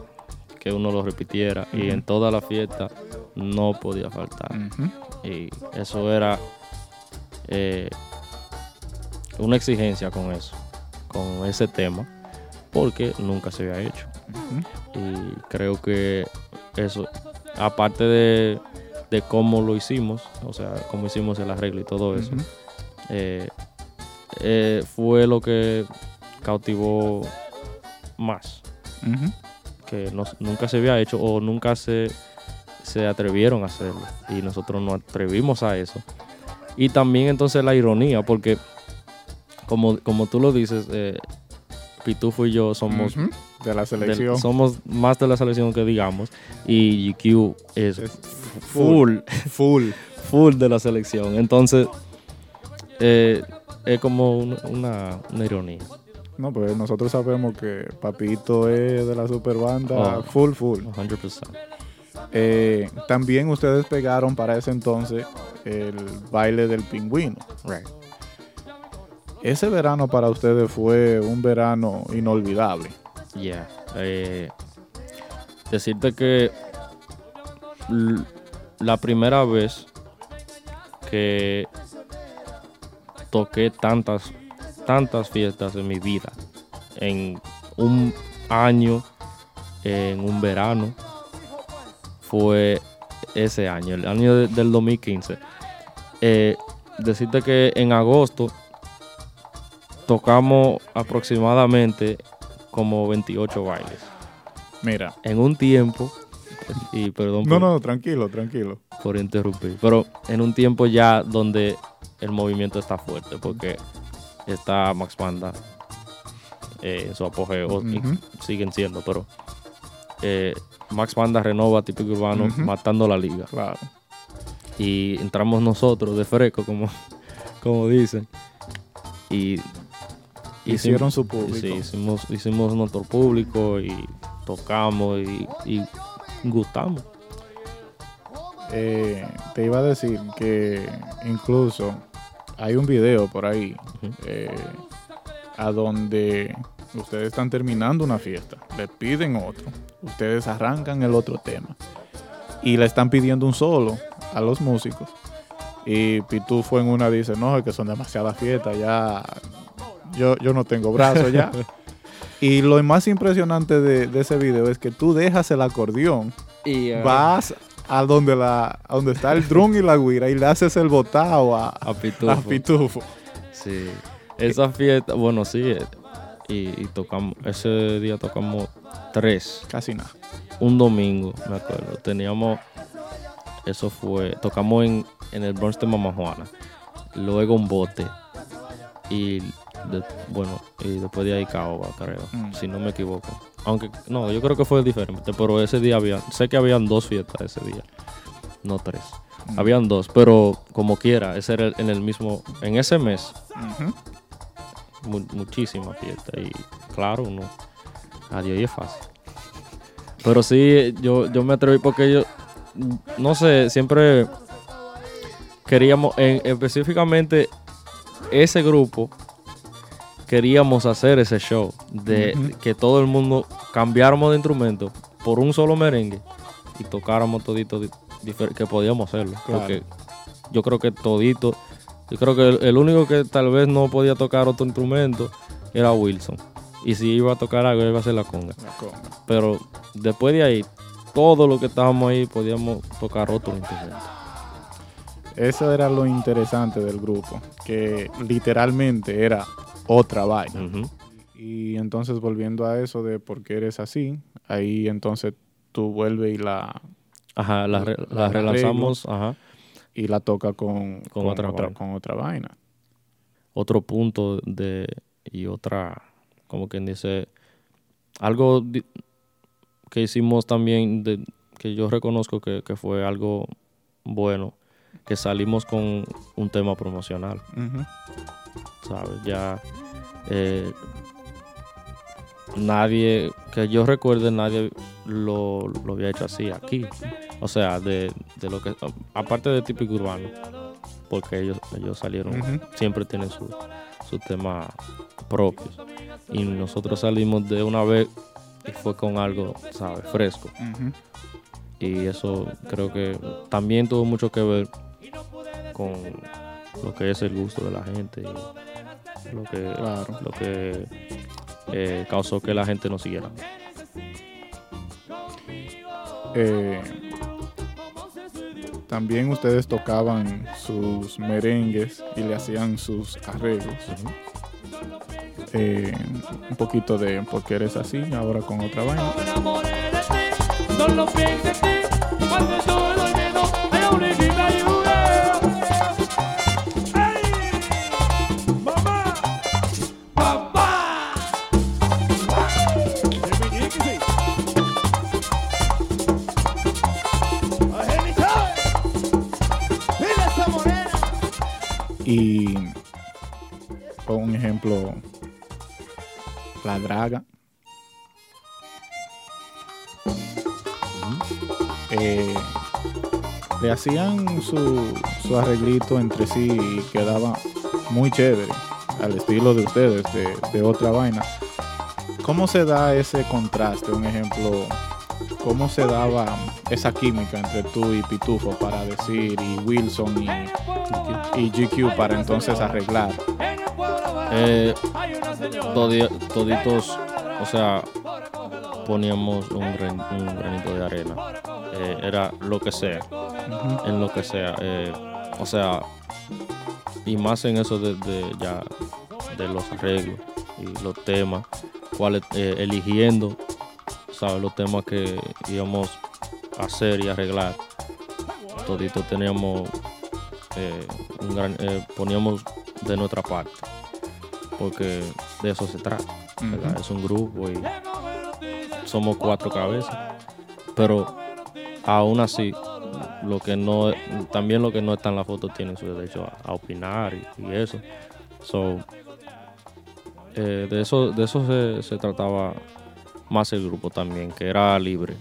Speaker 2: que uno lo repitiera y en toda la fiesta no podía faltar. Y eso era eh, una exigencia con eso, con ese tema, porque nunca se había hecho. Y creo que eso, aparte de, de cómo lo hicimos, o sea, cómo hicimos el arreglo y todo eso, eh, eh, fue lo que cautivó más,
Speaker 1: Ujú.
Speaker 2: Que nunca se había hecho o nunca se, se atrevieron a hacerlo. Y nosotros nos atrevimos a eso. Y también entonces la ironía, porque como, como tú lo dices, eh, Pitufo y yo somos.
Speaker 1: De la selección.
Speaker 2: somos más de la selección que digamos. Y GQ es
Speaker 1: Es
Speaker 2: full,
Speaker 1: Full. [laughs]
Speaker 2: full de la selección. Entonces, eh, es como un- una, una ironía.
Speaker 1: No, pues nosotros sabemos que Papito es de la superbanda
Speaker 2: Oh.
Speaker 1: full, full.
Speaker 2: 100%.
Speaker 1: Eh, también ustedes pegaron para ese entonces el baile del pingüino. Ese verano para ustedes fue un verano inolvidable.
Speaker 2: Yeah. Eh, decirte que la primera vez que toqué tantas, tantas fiestas en mi vida, en un año, en un verano, fue ese año, el año de- del 2015. Eh, decirte que en agosto tocamos aproximadamente como 28 bailes.
Speaker 1: Mira.
Speaker 2: En un tiempo, y perdón
Speaker 1: No,
Speaker 2: por,
Speaker 1: no, tranquilo, tranquilo.
Speaker 2: por interrumpir, pero en un tiempo ya donde el movimiento está fuerte, porque está Max Banda eh, en su apogeo, y
Speaker 1: Ujú.
Speaker 2: siguen siendo, pero eh, Max Banda renova típico urbano matando la liga.
Speaker 1: Claro.
Speaker 2: Y entramos nosotros de fresco, como, como dicen, y
Speaker 1: Hicieron
Speaker 2: hicimos-
Speaker 1: su público.
Speaker 2: Sí, hicimos, hicimos nuestro público y tocamos y, y gustamos.
Speaker 1: Eh, te iba a decir que incluso hay un video por ahí eh, a donde ustedes están terminando una fiesta, le piden otro, ustedes arrancan el otro tema y le están pidiendo un solo a los músicos. Y Pitufo en una dice, no, es que son demasiadas fiestas, ya yo, yo no tengo brazos ya. [laughs] y lo más impresionante de, de ese video es que tú dejas el acordeón
Speaker 2: Y
Speaker 1: vas a donde la a donde está el drum y la guira y le haces el botao a,
Speaker 2: a Pitufo.
Speaker 1: a Pitufo.
Speaker 2: Sí. Esa fiesta, bueno, sí. eh, Y, y tocamos, ese día tocamos tres.
Speaker 1: Casi nada.
Speaker 2: Un domingo, me acuerdo. Teníamos, eso fue, tocamos en, en el Bronx de Mama Juana. Luego un bote. Y de- bueno, y después de ahí Caoba, creo,
Speaker 1: Mm.
Speaker 2: si no me equivoco. Aunque, no, yo creo que fue diferente, pero ese día había, sé que habían dos fiestas ese día, no tres.
Speaker 1: Mm.
Speaker 2: Habían dos, pero como quiera, ese era el- en el mismo, en ese mes, mu- muchísimas fiestas. Y claro, uno, adiós y es fácil. Pero sí, yo, yo me atreví porque yo, no sé, siempre queríamos, en- específicamente ese grupo, queríamos hacer ese show de que todo el mundo cambiáramos de instrumento por un solo merengue y tocáramos todito que podíamos hacerlo.
Speaker 1: Claro.
Speaker 2: Porque yo creo que todito, yo creo que el, el único que tal vez no podía tocar otro instrumento era Wilson. Y si iba a tocar algo, iba a ser la conga.
Speaker 1: La conga.
Speaker 2: Pero después de ahí, todo lo que estábamos ahí podíamos tocar otro instrumento.
Speaker 1: Eso era lo interesante del grupo, que literalmente era otra vaina. Y entonces volviendo a eso de por qué eres así, ahí entonces tú vuelves y la
Speaker 2: Ajá, la, re- la
Speaker 1: La
Speaker 2: relanzamos, ajá.
Speaker 1: y la toca con,
Speaker 2: Con otra vaina.
Speaker 1: con otra vaina.
Speaker 2: Otro punto de y otra, como quien dice, algo que hicimos también, de, que yo reconozco que, que fue algo bueno, que salimos con un tema promocional. ¿sabes? Ya eh, nadie, que yo recuerde, nadie lo, lo había hecho así aquí. O sea, de, de lo que, aparte de típico urbano, porque ellos, ellos salieron, siempre tienen su, su tema propios. Y nosotros salimos de una vez y fue con algo, ¿sabes? Fresco. Y eso creo que también tuvo mucho que ver con lo que es el gusto de la gente y lo que,
Speaker 1: Claro.
Speaker 2: lo que eh, causó que la gente nos siguiera.
Speaker 1: Eh, también ustedes tocaban sus merengues y le hacían sus arreglos. Eh, un poquito de por qué eres así, ahora con otra vaina.
Speaker 3: Solo
Speaker 1: un ejemplo, la draga. Eh, le hacían su, su arreglito entre sí y quedaba muy chévere, al estilo de ustedes, de, de otra vaina. ¿Cómo se da ese contraste? Un ejemplo, ¿cómo se daba esa química entre tú y Pitufo para decir, y Wilson y, y GQ para entonces arreglar?
Speaker 2: Eh, todi- toditos, o sea, poníamos un, gran- un granito de arena. Eh, era lo que sea, en lo que sea. eh, o sea, y más en eso de, de ya de los arreglos y los temas, cuáles eh, eligiendo, ¿sabes? Los temas que íbamos a hacer y arreglar. Toditos teníamos, un gran, poníamos de nuestra parte, porque de eso se trata. Es un grupo y somos cuatro cabezas. Pero aún así, lo que no, también lo que no está en la foto tienen su derecho a, opinar y, eso. So, eh, de eso, de eso se, se trataba más el grupo también, que era libre,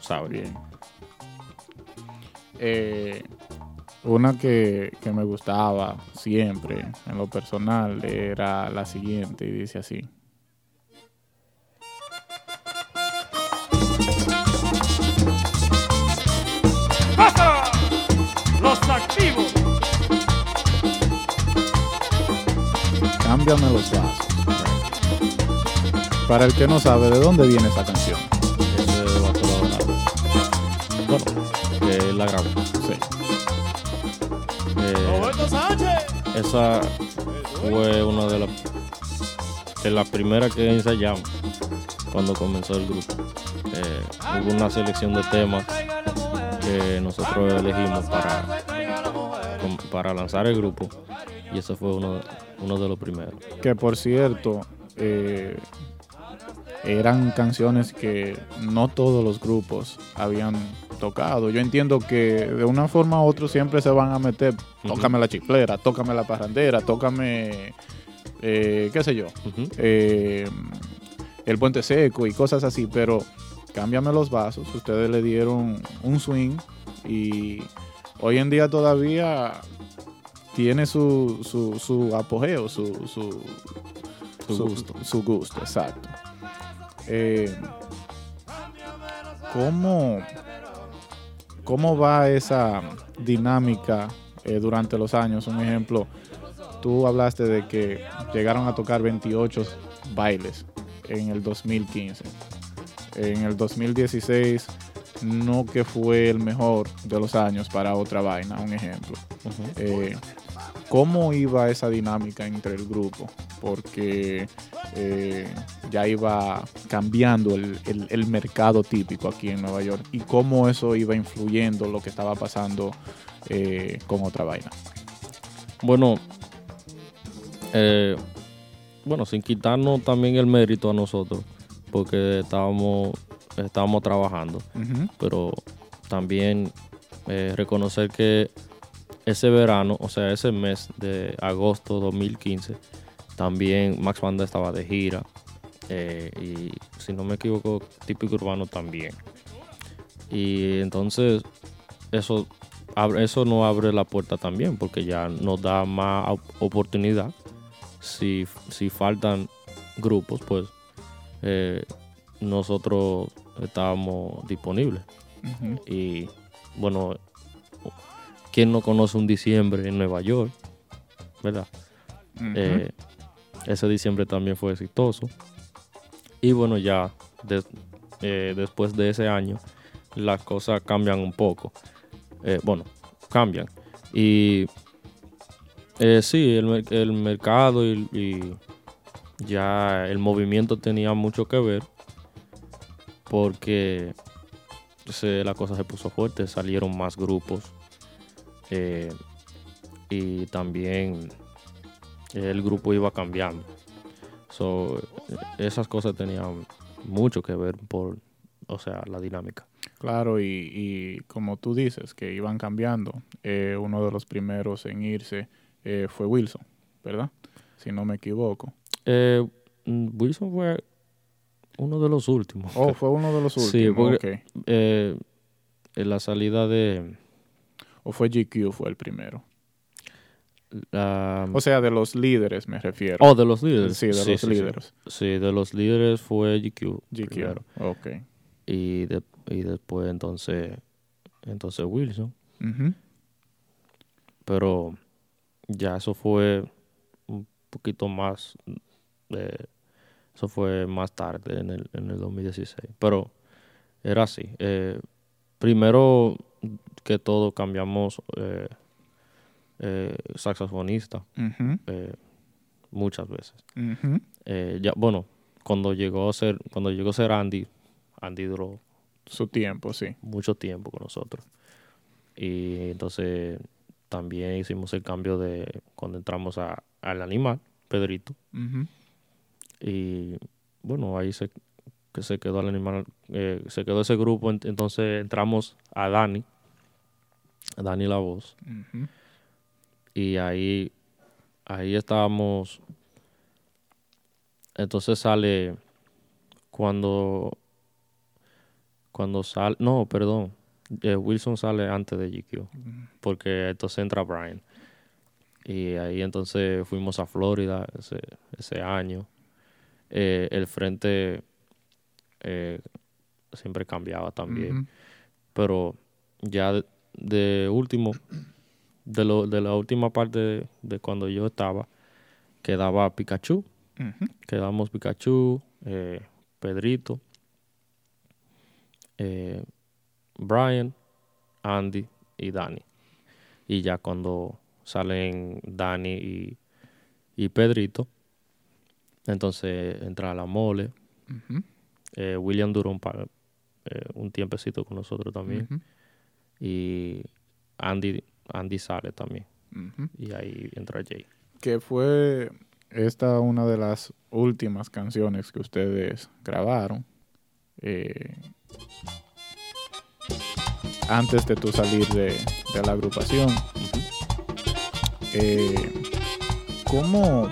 Speaker 2: ¿sabes?
Speaker 1: Eh, una que, que me gustaba siempre en lo personal era la siguiente y dice así. Cámbiame los vasos. Para el que no sabe de dónde viene esa canción.
Speaker 2: Ese es Vato Dorado. Bueno, que él la grabó.
Speaker 1: Sí.
Speaker 2: Eh,
Speaker 3: Sánchez.
Speaker 2: Esa fue una de las de las primeras que ensayamos cuando comenzó el grupo. Eh, hubo una selección de temas que nosotros elegimos para, para lanzar el grupo y ese fue uno, uno de los primeros.
Speaker 1: Que por cierto, eh, eran canciones que no todos los grupos habían tocado. Yo entiendo que de una forma u otra siempre se van a meter, tócame la chiflera, tócame la parrandera, tócame, eh, qué sé yo, eh, el puente seco y cosas así, pero cámbiame los vasos, ustedes le dieron un swing y hoy en día todavía tiene su, su, su apogeo, su, su,
Speaker 2: Su gusto.
Speaker 1: Su gusto, exacto. Eh, ¿cómo, ¿Cómo va esa dinámica eh, durante los años? Un ejemplo, tú hablaste de que llegaron a tocar 28 bailes en el 2015. En el 2016 no que fue el mejor de los años para otra vaina, un ejemplo. Eh, ¿Cómo iba esa dinámica entre el grupo? Porque eh, ya iba cambiando el, el- el mercado típico aquí en Nueva York y cómo eso iba influyendo lo que estaba pasando eh, con otra vaina.
Speaker 2: Bueno, eh, bueno, sin quitarnos también el mérito a nosotros, porque estábamos, estábamos trabajando, pero también eh, reconocer que ese verano, o sea, ese mes de agosto 2015, también Max Banda estaba de gira. eh, y si no me equivoco, típico urbano también. Y entonces eso, eso no abre la puerta también, porque ya nos da más op- oportunidad. Si, si faltan grupos, pues eh, nosotros estábamos disponibles. Y bueno, ¿quién no conoce un diciembre en Nueva York? ¿Verdad? Eh, ese diciembre también fue exitoso. Y bueno, ya eh, después de ese año, las cosas cambian un poco. Eh, bueno, cambian. Y eh, sí, el, el mercado y, y ya el movimiento tenía mucho que ver porque se- la cosa se puso fuerte, salieron más grupos eh, y también el grupo iba cambiando. So, esas cosas tenían mucho que ver por, o sea, la dinámica.
Speaker 1: Claro, y, y como tú dices, que iban cambiando, eh, uno de los primeros en irse eh, fue Wilson, ¿verdad? Si no me equivoco.
Speaker 2: Eh, mm, Wilson fue uno de los últimos.
Speaker 1: Oh, fue uno de los [laughs]
Speaker 2: Sí,
Speaker 1: últimos.
Speaker 2: porque-
Speaker 1: ok.
Speaker 2: Eh, en la salida de
Speaker 1: O fue GQ, fue el primero.
Speaker 2: la...
Speaker 1: O sea, de los líderes me refiero.
Speaker 2: oh, de los líderes.
Speaker 1: sí, de los
Speaker 2: sí,
Speaker 1: líderes.
Speaker 2: Sí, de los líderes fue GQ.
Speaker 1: GQ.
Speaker 2: primero.
Speaker 1: Ok.
Speaker 2: Y, de- y después entonces, entonces Wilson. Pero ya eso fue un poquito más, eso fue más tarde en el, en el 2016. Pero era así. eh, primero que todo cambiamos eh, eh, saxofonista eh, muchas veces. Ya, bueno, cuando llegó a ser, cuando llegó a ser Andy, Andy duró
Speaker 1: Su tiempo, sí.
Speaker 2: mucho tiempo con nosotros. Y entonces también hicimos el cambio de cuando entramos a, al animal, Pedrito. Y bueno, ahí se, que se quedó el animal, eh, se quedó ese grupo. ent- Entonces entramos a Dani, Dani la voz. Y ahí, ahí estábamos. Entonces sale cuando, cuando sale, no, perdón, eh, Wilson sale antes de GQ, porque entonces entra Brian. Y ahí entonces fuimos a Florida ese, ese año. Eh, el frente eh, siempre cambiaba también pero ya de, último, de, lo, de la última parte de, de cuando yo estaba, quedaba Pikachu, quedamos Pikachu, eh, Pedrito, eh, Brian, Andy y Dani. Y ya cuando salen Dani y, y Pedrito, entonces entra la mole. Eh, William duró un, par- un tiempecito con nosotros también. Y Andy, Andy sale también. Y ahí entra Jay.
Speaker 1: que fue esta una de las últimas canciones que ustedes grabaron eh, antes de tu salir de, de la agrupación. Eh, ¿Cómo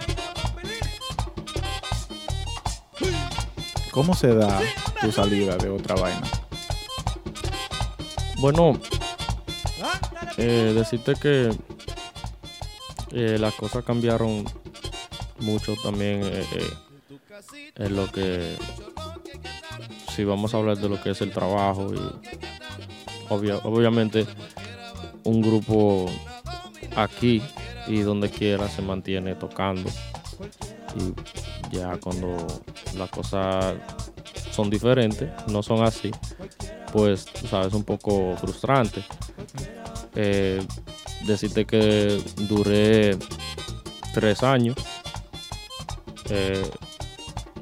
Speaker 1: cómo se da tu salida de otra vaina?
Speaker 2: Bueno, eh, decirte que eh, las cosas cambiaron mucho también eh, eh, en lo que, si vamos a hablar de lo que es el trabajo y obvia- obviamente un grupo aquí y donde quiera se mantiene tocando y ya cuando las cosas son diferentes, no son así, pues, sabes, un poco frustrante. Eh, decirte que duré tres años eh,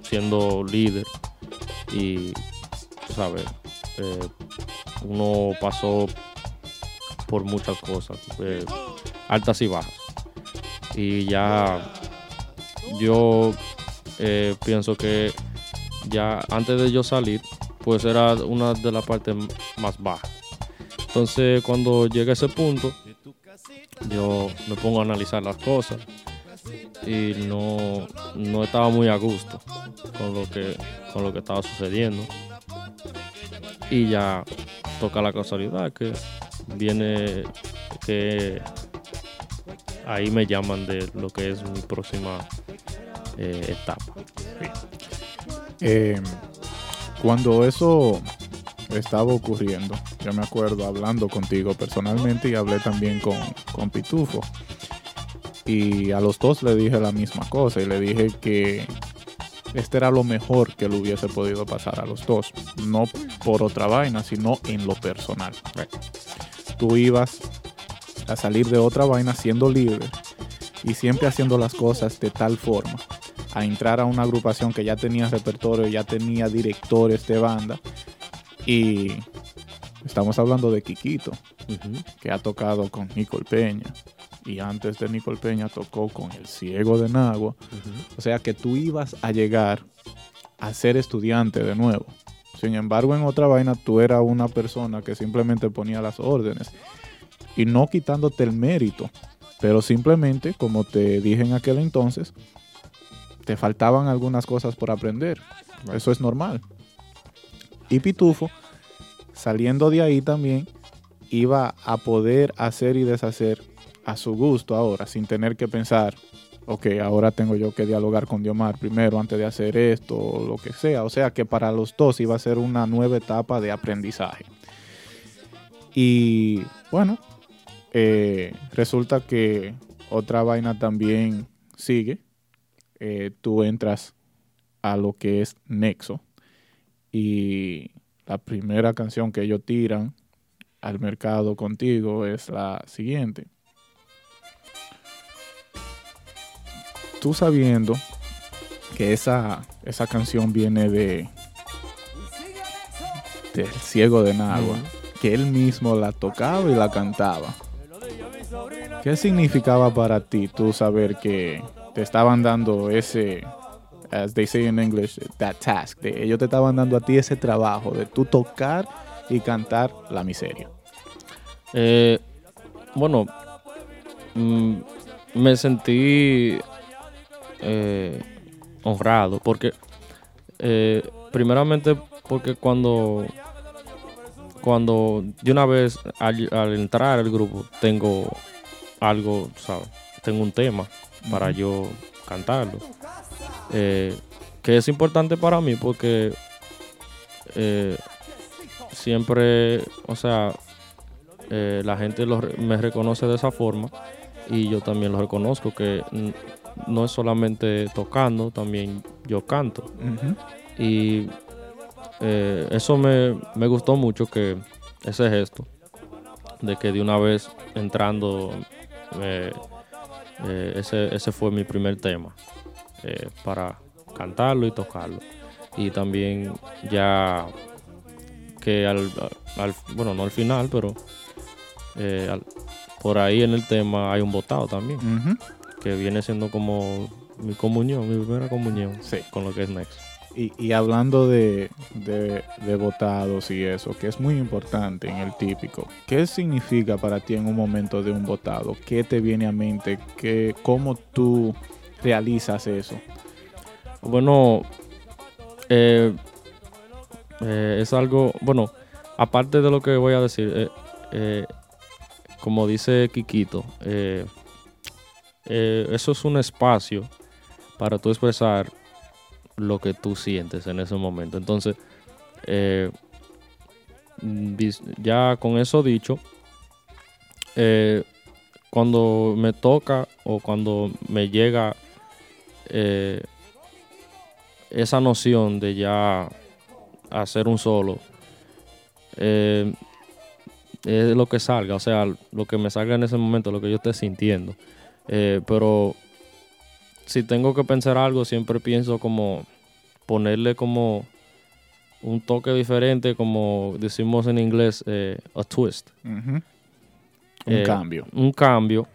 Speaker 2: siendo líder y, sabes, eh, uno pasó por muchas cosas, eh, altas y bajas. Y ya yo pienso que ya antes de yo salir, pues era una de las partes más bajas. Entonces, cuando llega ese punto, yo me pongo a analizar las cosas y no, no estaba muy a gusto con lo que, con lo que estaba sucediendo. Y ya toca la casualidad que viene que ahí me llaman de lo que es mi próxima eh, etapa.
Speaker 1: Eh, cuando eso estaba ocurriendo, yo me acuerdo hablando contigo personalmente y hablé también con, con Pitufo. Y a los dos le dije la misma cosa y le dije que este era lo mejor que le hubiese podido pasar a los dos. No por otra vaina, sino en lo personal. Tú ibas a salir de otra vaina siendo libre y siempre haciendo las cosas de tal forma a entrar a una agrupación que ya tenía repertorio, ya tenía directores de banda y estamos hablando de Kikito, que ha tocado con Nicole Peña y antes de Nicole Peña tocó con El Ciego de Nagua. O sea que tú ibas a llegar a ser estudiante de nuevo. Sin embargo, en otra vaina tú eras una persona que simplemente ponía las órdenes y no quitándote el mérito, pero simplemente, como te dije en aquel entonces, te faltaban algunas cosas por aprender. Eso es normal. Y Pitufo, saliendo de ahí también, iba a poder hacer y deshacer a su gusto ahora, sin tener que pensar, ok, ahora tengo yo que dialogar con Diomar primero antes de hacer esto o lo que sea. O sea que para los dos iba a ser una nueva etapa de aprendizaje. Y bueno, eh, resulta que otra vaina también sigue. Eh, tú entras a lo que es Nexo. Y la primera canción que ellos tiran al mercado contigo es la siguiente. Tú sabiendo que esa, esa canción viene de del ciego de Nagua, que él mismo la tocaba y la cantaba. ¿Qué significaba para ti tú saber que te estaban dando ese, as they say in English, that task? De, ellos te estaban dando a ti ese trabajo de tú tocar y cantar la miseria.
Speaker 2: Eh, bueno, mm, me sentí eh, honrado porque, eh, primeramente, porque cuando cuando de una vez al, al entrar al grupo tengo algo, ¿sabes? Tengo un tema para yo cantarlo. Eh, que es importante para mí porque eh, siempre, o sea, eh, la gente lo me reconoce de esa forma y yo también lo reconozco que no es solamente tocando, también yo canto. Y eh, eso me, me gustó mucho que ese gesto de que de una vez entrando eh, eh, ese, ese fue mi primer tema eh, para cantarlo y tocarlo. Y también ya que al, al- bueno, no al final, pero eh, al- por ahí en el tema hay un botado también, que viene siendo como mi comunión, mi primera comunión
Speaker 1: Sí.
Speaker 2: con lo que es Next.
Speaker 1: Y, y hablando de, de, de votados y eso, que es muy importante en el típico, ¿qué significa para ti en un momento de un votado? ¿Qué te viene a mente? ¿Qué, ¿Cómo tú realizas eso?
Speaker 2: Bueno, eh, eh, es algo, bueno, aparte de lo que voy a decir, eh, eh, como dice Kikito, eso es un espacio para tú expresar lo que tú sientes en ese momento. Entonces, ya con eso dicho, cuando me toca o cuando me llega eh, esa noción de ya hacer un solo, eh, es lo que salga, o sea, lo que me salga en ese momento, lo que yo esté sintiendo. Eh, pero si tengo que pensar algo, siempre pienso como ponerle como un toque diferente, como decimos en inglés, eh, a twist.
Speaker 1: Un cambio.
Speaker 2: Un cambio,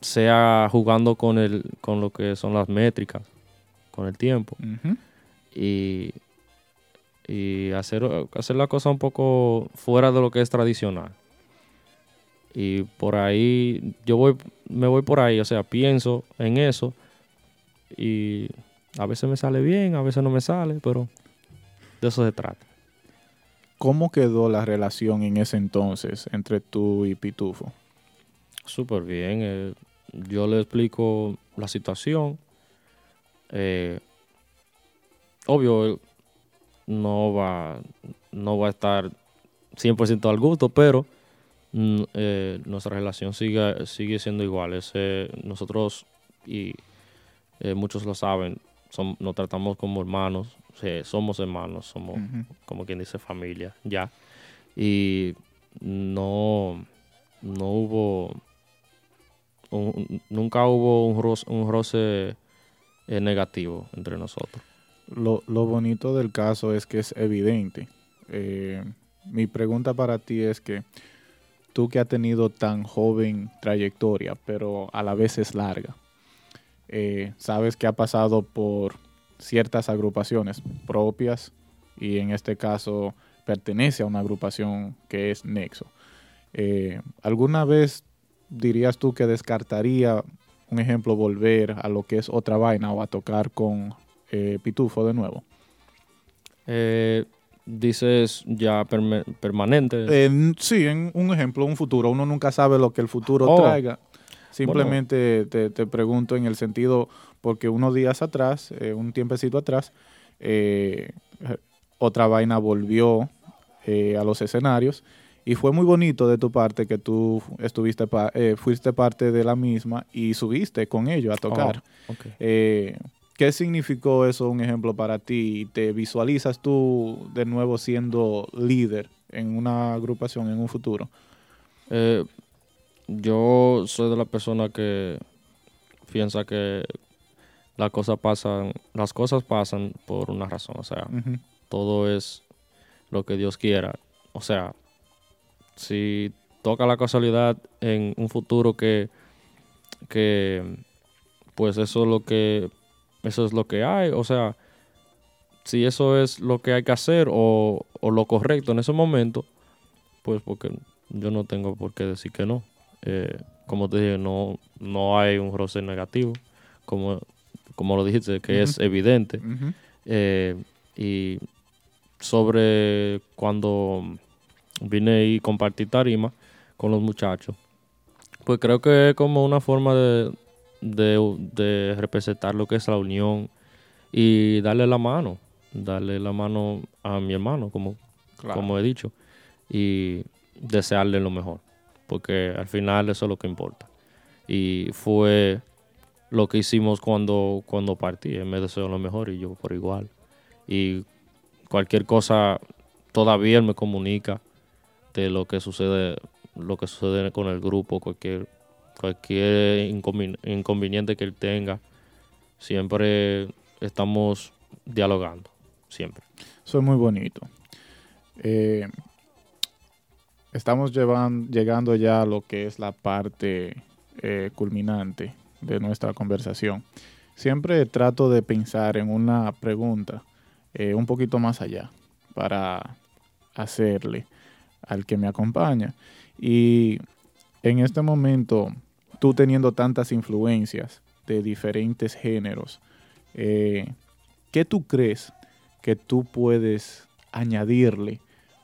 Speaker 2: sea jugando con, el, con lo que son las métricas, con el tiempo y, y hacer, hacer la cosa un poco fuera de lo que es tradicional. Y por ahí, yo voy, me voy por ahí, o sea, pienso en eso y a veces me sale bien, a veces no me sale, pero de eso se trata.
Speaker 1: ¿Cómo quedó la relación en ese entonces entre tú y Pitufo?
Speaker 2: Súper bien. eh, yo le explico la situación. eh, obvio, él no va, no va a estar 100% al gusto, pero mm, eh, nuestra relación sigue, sigue siendo igual. Ese, nosotros, y eh, muchos lo saben, som- nos tratamos como hermanos. somos hermanos, somos como quien dice familia, ya. Y no, no hubo, un- nunca hubo un roce, eh, negativo entre nosotros.
Speaker 1: Lo, bonito del caso es que es evidente. Eh, mi pregunta para ti es que tú que has tenido tan joven trayectoria, pero a la vez es larga, eh, sabes que ha pasado por ciertas agrupaciones propias y en este caso pertenece a una agrupación que es Nexo. ¿Alguna vez dirías tú que descartaría, un ejemplo, volver a lo que es otra vaina o a tocar con eh, Pitufo de nuevo?
Speaker 2: Eh, dices ya permanente.
Speaker 1: Eh, sí, en un ejemplo, un futuro. Uno nunca sabe lo que el futuro
Speaker 2: Oh.
Speaker 1: traiga. Simplemente te, te pregunto en el sentido, porque unos días atrás, eh, un tiempecito atrás, otra vaina volvió a los escenarios y fue muy bonito de tu parte que tú estuviste pa- eh, fuiste parte de la misma y subiste con ellos a tocar.
Speaker 2: Oh.
Speaker 1: Eh, ¿Qué significó eso, un ejemplo para ti? ¿Te visualizas tú de nuevo siendo líder en una agrupación en un futuro?
Speaker 2: Eh, yo soy de la persona que piensa que las cosas pasan, las cosas pasan por una razón. O sea, todo es lo que Dios quiera. O sea, si toca la casualidad en un futuro que, que pues eso es lo que eso es lo que hay. O sea, si eso es lo que hay que hacer o, o lo correcto en ese momento, pues porque yo no tengo por qué decir que no. Eh, como te dije, no, no hay un roce negativo, como, como lo dijiste, que es evidente. Eh, y sobre cuando vine y compartí tarima con los muchachos, pues creo que es como una forma de, de, de representar lo que es la unión y darle la mano, darle la mano a mi hermano, como,
Speaker 1: Claro.
Speaker 2: como he dicho, y desearle lo mejor, porque al final eso es lo que importa. Y fue lo que hicimos cuando, cuando partí, él me deseó lo mejor y yo por igual. Y cualquier cosa, todavía él me comunica lo que sucede, lo que sucede con el grupo, cualquier, cualquier inconven- inconveniente que él tenga, siempre estamos dialogando, siempre.
Speaker 1: Eso es muy bonito. Eh, estamos llevan- llegando ya a lo que es la parte eh, culminante de nuestra conversación. Siempre trato de pensar en una pregunta eh, un poquito más allá para hacerle al que me acompaña. Y en este momento, tú teniendo tantas influencias de diferentes géneros, eh, ¿qué tú crees que tú puedes añadirle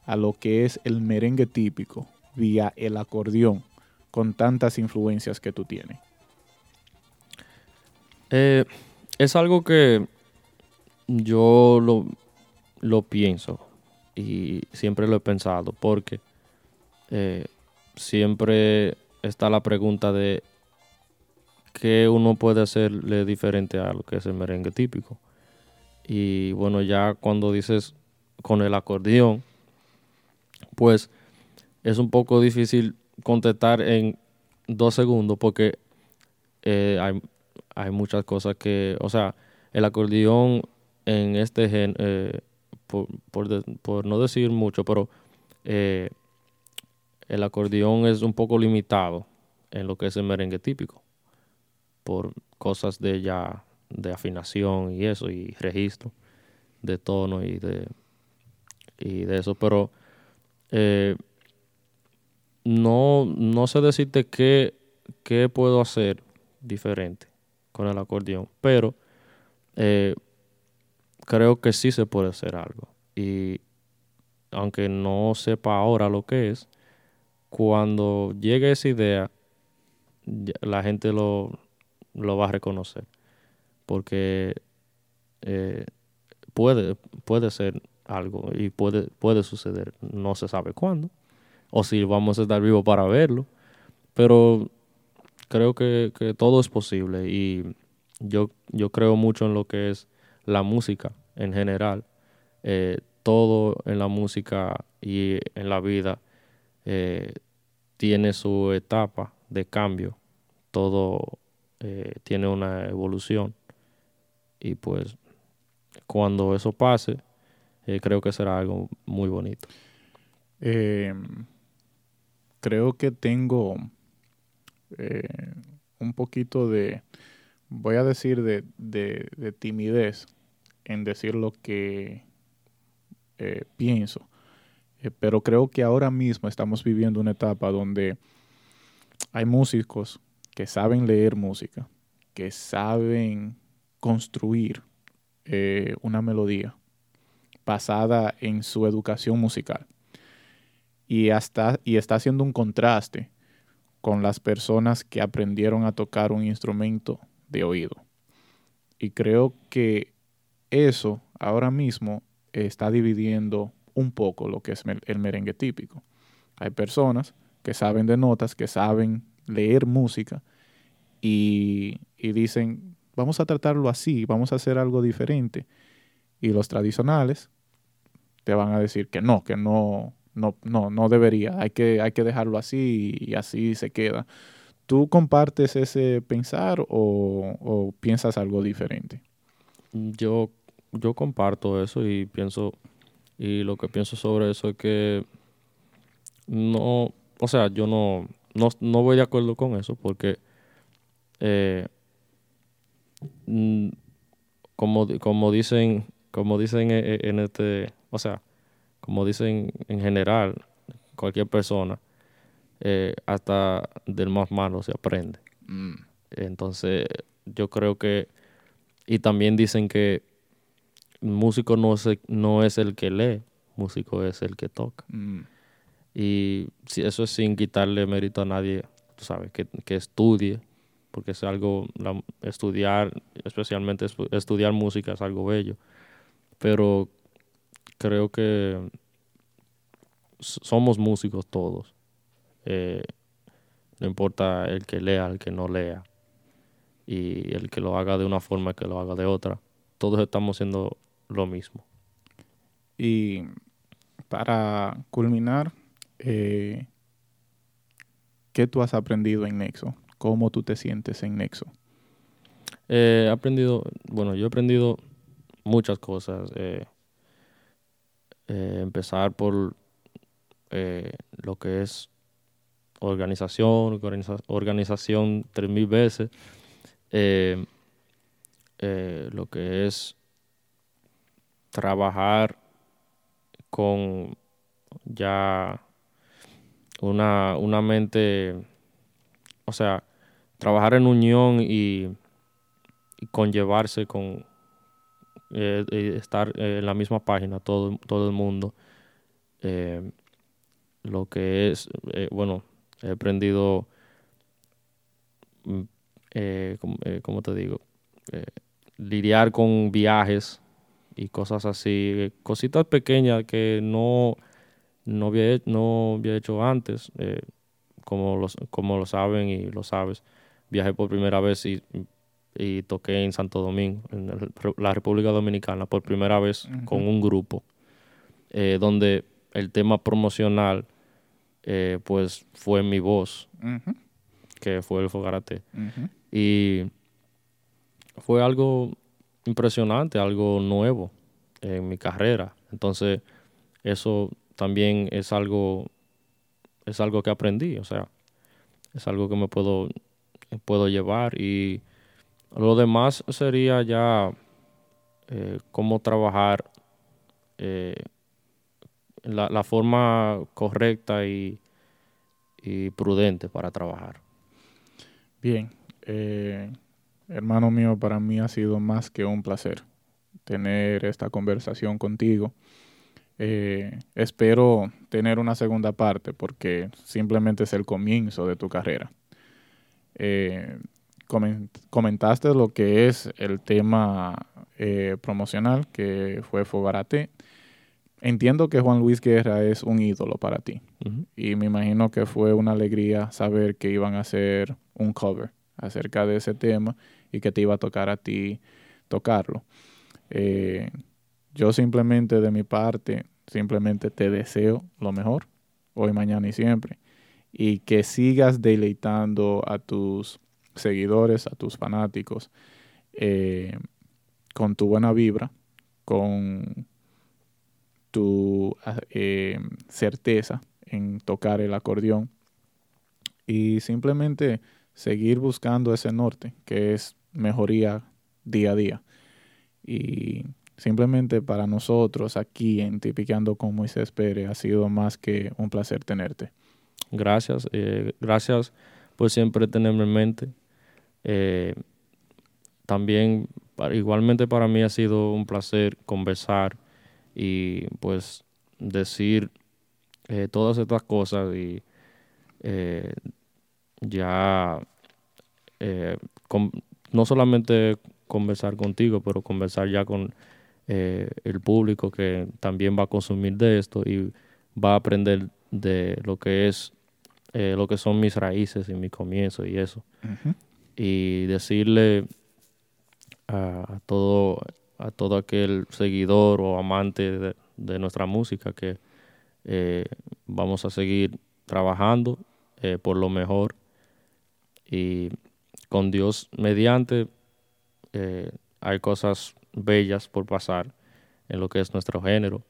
Speaker 1: a lo que es el merengue típico vía el acordeón con tantas influencias que tú tienes?
Speaker 2: Eh, es algo que yo lo, lo pienso y siempre lo he pensado porque eh, siempre está la pregunta de qué uno puede hacerle diferente a lo que es el merengue típico. Y bueno, ya cuando dices con el acordeón, pues es un poco difícil contestar en dos segundos porque eh, hay, hay muchas cosas que, o sea, el acordeón en este gen, eh, por, no decir mucho, pero eh, el acordeón es un poco limitado en lo que es el merengue típico, por cosas de ya de afinación y eso, y registro de tono y de, y de eso, pero eh, no, no sé decirte qué, qué puedo hacer diferente con el acordeón, pero eh, creo que sí se puede hacer algo. Y aunque no sepa ahora lo que es, cuando llegue esa idea, la gente lo, lo va a reconocer. Porque eh, puede, puede ser algo y puede, puede suceder. No se sabe cuándo. O si vamos a estar vivos para verlo. Pero creo que, que, todo es posible. Y yo, yo creo mucho en lo que es la música en general. Eh, todo en la música y en la vida eh, tiene su etapa de cambio. Todo eh, tiene una evolución. Y pues cuando eso pase, creo que será algo muy bonito.
Speaker 1: Em, creo que tengo un poquito de, voy a decir, de, de timidez en decir lo que eh, pienso. Eh, pero creo que ahora mismo estamos viviendo una etapa donde hay músicos que saben leer música, que saben construir eh, una melodía basada en su educación musical. Y, hasta, y está haciendo un contraste con las personas que aprendieron a tocar un instrumento de oído. Y creo que eso ahora mismo está dividiendo un poco lo que es el merengue típico. Hay personas que saben de notas, que saben leer música y, dicen, vamos a tratarlo así, vamos a hacer algo diferente. Y los tradicionales te van a decir que no, que no, no, no, no debería, hay que, hay que dejarlo así y así se queda. ¿Tú compartes ese pensar o, o piensas algo diferente?
Speaker 2: Yo yo comparto eso y pienso, y lo que pienso sobre eso es que no, o sea, yo no, no, voy de acuerdo con eso porque eh, mm, como, como dicen, como dicen e, e, en este, o sea, como dicen en general, cualquier persona, eh, hasta del más malo se aprende. Mm. Entonces, yo creo que, y también dicen que músico no es, no es el que lee, músico es el que toca. Mm. Y si eso es sin quitarle mérito a nadie, tú sabes, que, estudie, porque es algo, estudiar, especialmente estudiar música es algo bello. Pero creo que somos músicos todos. Eh, no importa el que lea, el que no lea. Y el que lo haga de una forma, que lo haga de otra. Todos estamos siendo lo mismo.
Speaker 1: Y para culminar, eh, ¿qué tú has aprendido en Nexo? ¿Cómo tú te sientes en Nexo?
Speaker 2: he aprendido, bueno, yo he aprendido muchas cosas. Eh, eh, empezar por lo que es organización, organización tres mil veces, lo que es trabajar con ya una, una mente, o sea, trabajar en unión y, conllevarse con eh, estar en la misma página todo, todo el mundo. Eh, lo que es, eh, bueno, he aprendido, mm, como te digo? lidiar con viajes y cosas así, cositas pequeñas que no, no, había, no había hecho antes, eh, como, los, como lo saben y lo sabes. Viajé por primera vez y, y toqué en Santo Domingo, en la República Dominicana, por primera vez con un grupo, eh, donde el tema promocional eh, pues fue mi voz, que fue el Fogarate. Y fue algo impresionante, algo nuevo en mi carrera. Entonces, eso también es algo, es algo que aprendí, o sea, es algo que me puedo, puedo llevar y lo demás sería ya eh, cómo trabajar eh, la, la, forma correcta y, y prudente para trabajar.
Speaker 1: Bien, eh, hermano mío, para mí ha sido más que un placer tener esta conversación contigo. Eh, espero tener una segunda parte porque simplemente es el comienzo de tu carrera. Eh, comentaste lo que es el tema eh, promocional que fue Fogarate. Entiendo que Juan Luis Guerra es un ídolo para ti y me imagino que fue una alegría saber que iban a hacer un cover acerca de ese tema y que te iba a tocar a ti tocarlo. Eh, yo simplemente de mi parte, simplemente te deseo lo mejor, hoy, mañana y siempre. Y que sigas deleitando a tus seguidores, a tus fanáticos, eh, con tu buena vibra, con tu eh, certeza en tocar el acordeón y simplemente seguir buscando ese norte, que es mejoría día a día. Y simplemente para nosotros aquí en Tipiqueando con Moisés Pérez ha sido más que un placer tenerte.
Speaker 2: Gracias, eh, gracias por siempre tenerme en mente. Eh, también igualmente para mí ha sido un placer conversar y pues decir eh, todas estas cosas y ya no solamente conversar contigo, pero conversar ya con eh, el público que también va a consumir de esto y va a aprender de lo que es eh, lo que son mis raíces y mi comienzo y eso. Y decirle a, todo a todo aquel seguidor o amante de, nuestra música que eh, vamos a seguir trabajando por lo mejor y con Dios mediante eh, hay cosas bellas por pasar en lo que es nuestro género.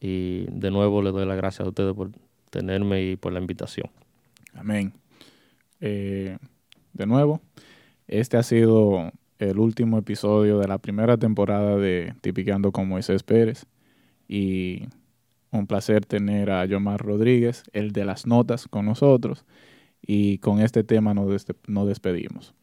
Speaker 2: Y de nuevo le doy las gracias a ustedes por tenerme y por la invitación.
Speaker 1: Amén. Eh, de nuevo, este ha sido el último episodio de la primera temporada de Tipiqueando con Moisés Pérez. Y un placer tener a Yomar Rodríguez, el de las notas, con nosotros. Y con este tema nos, nos despedimos.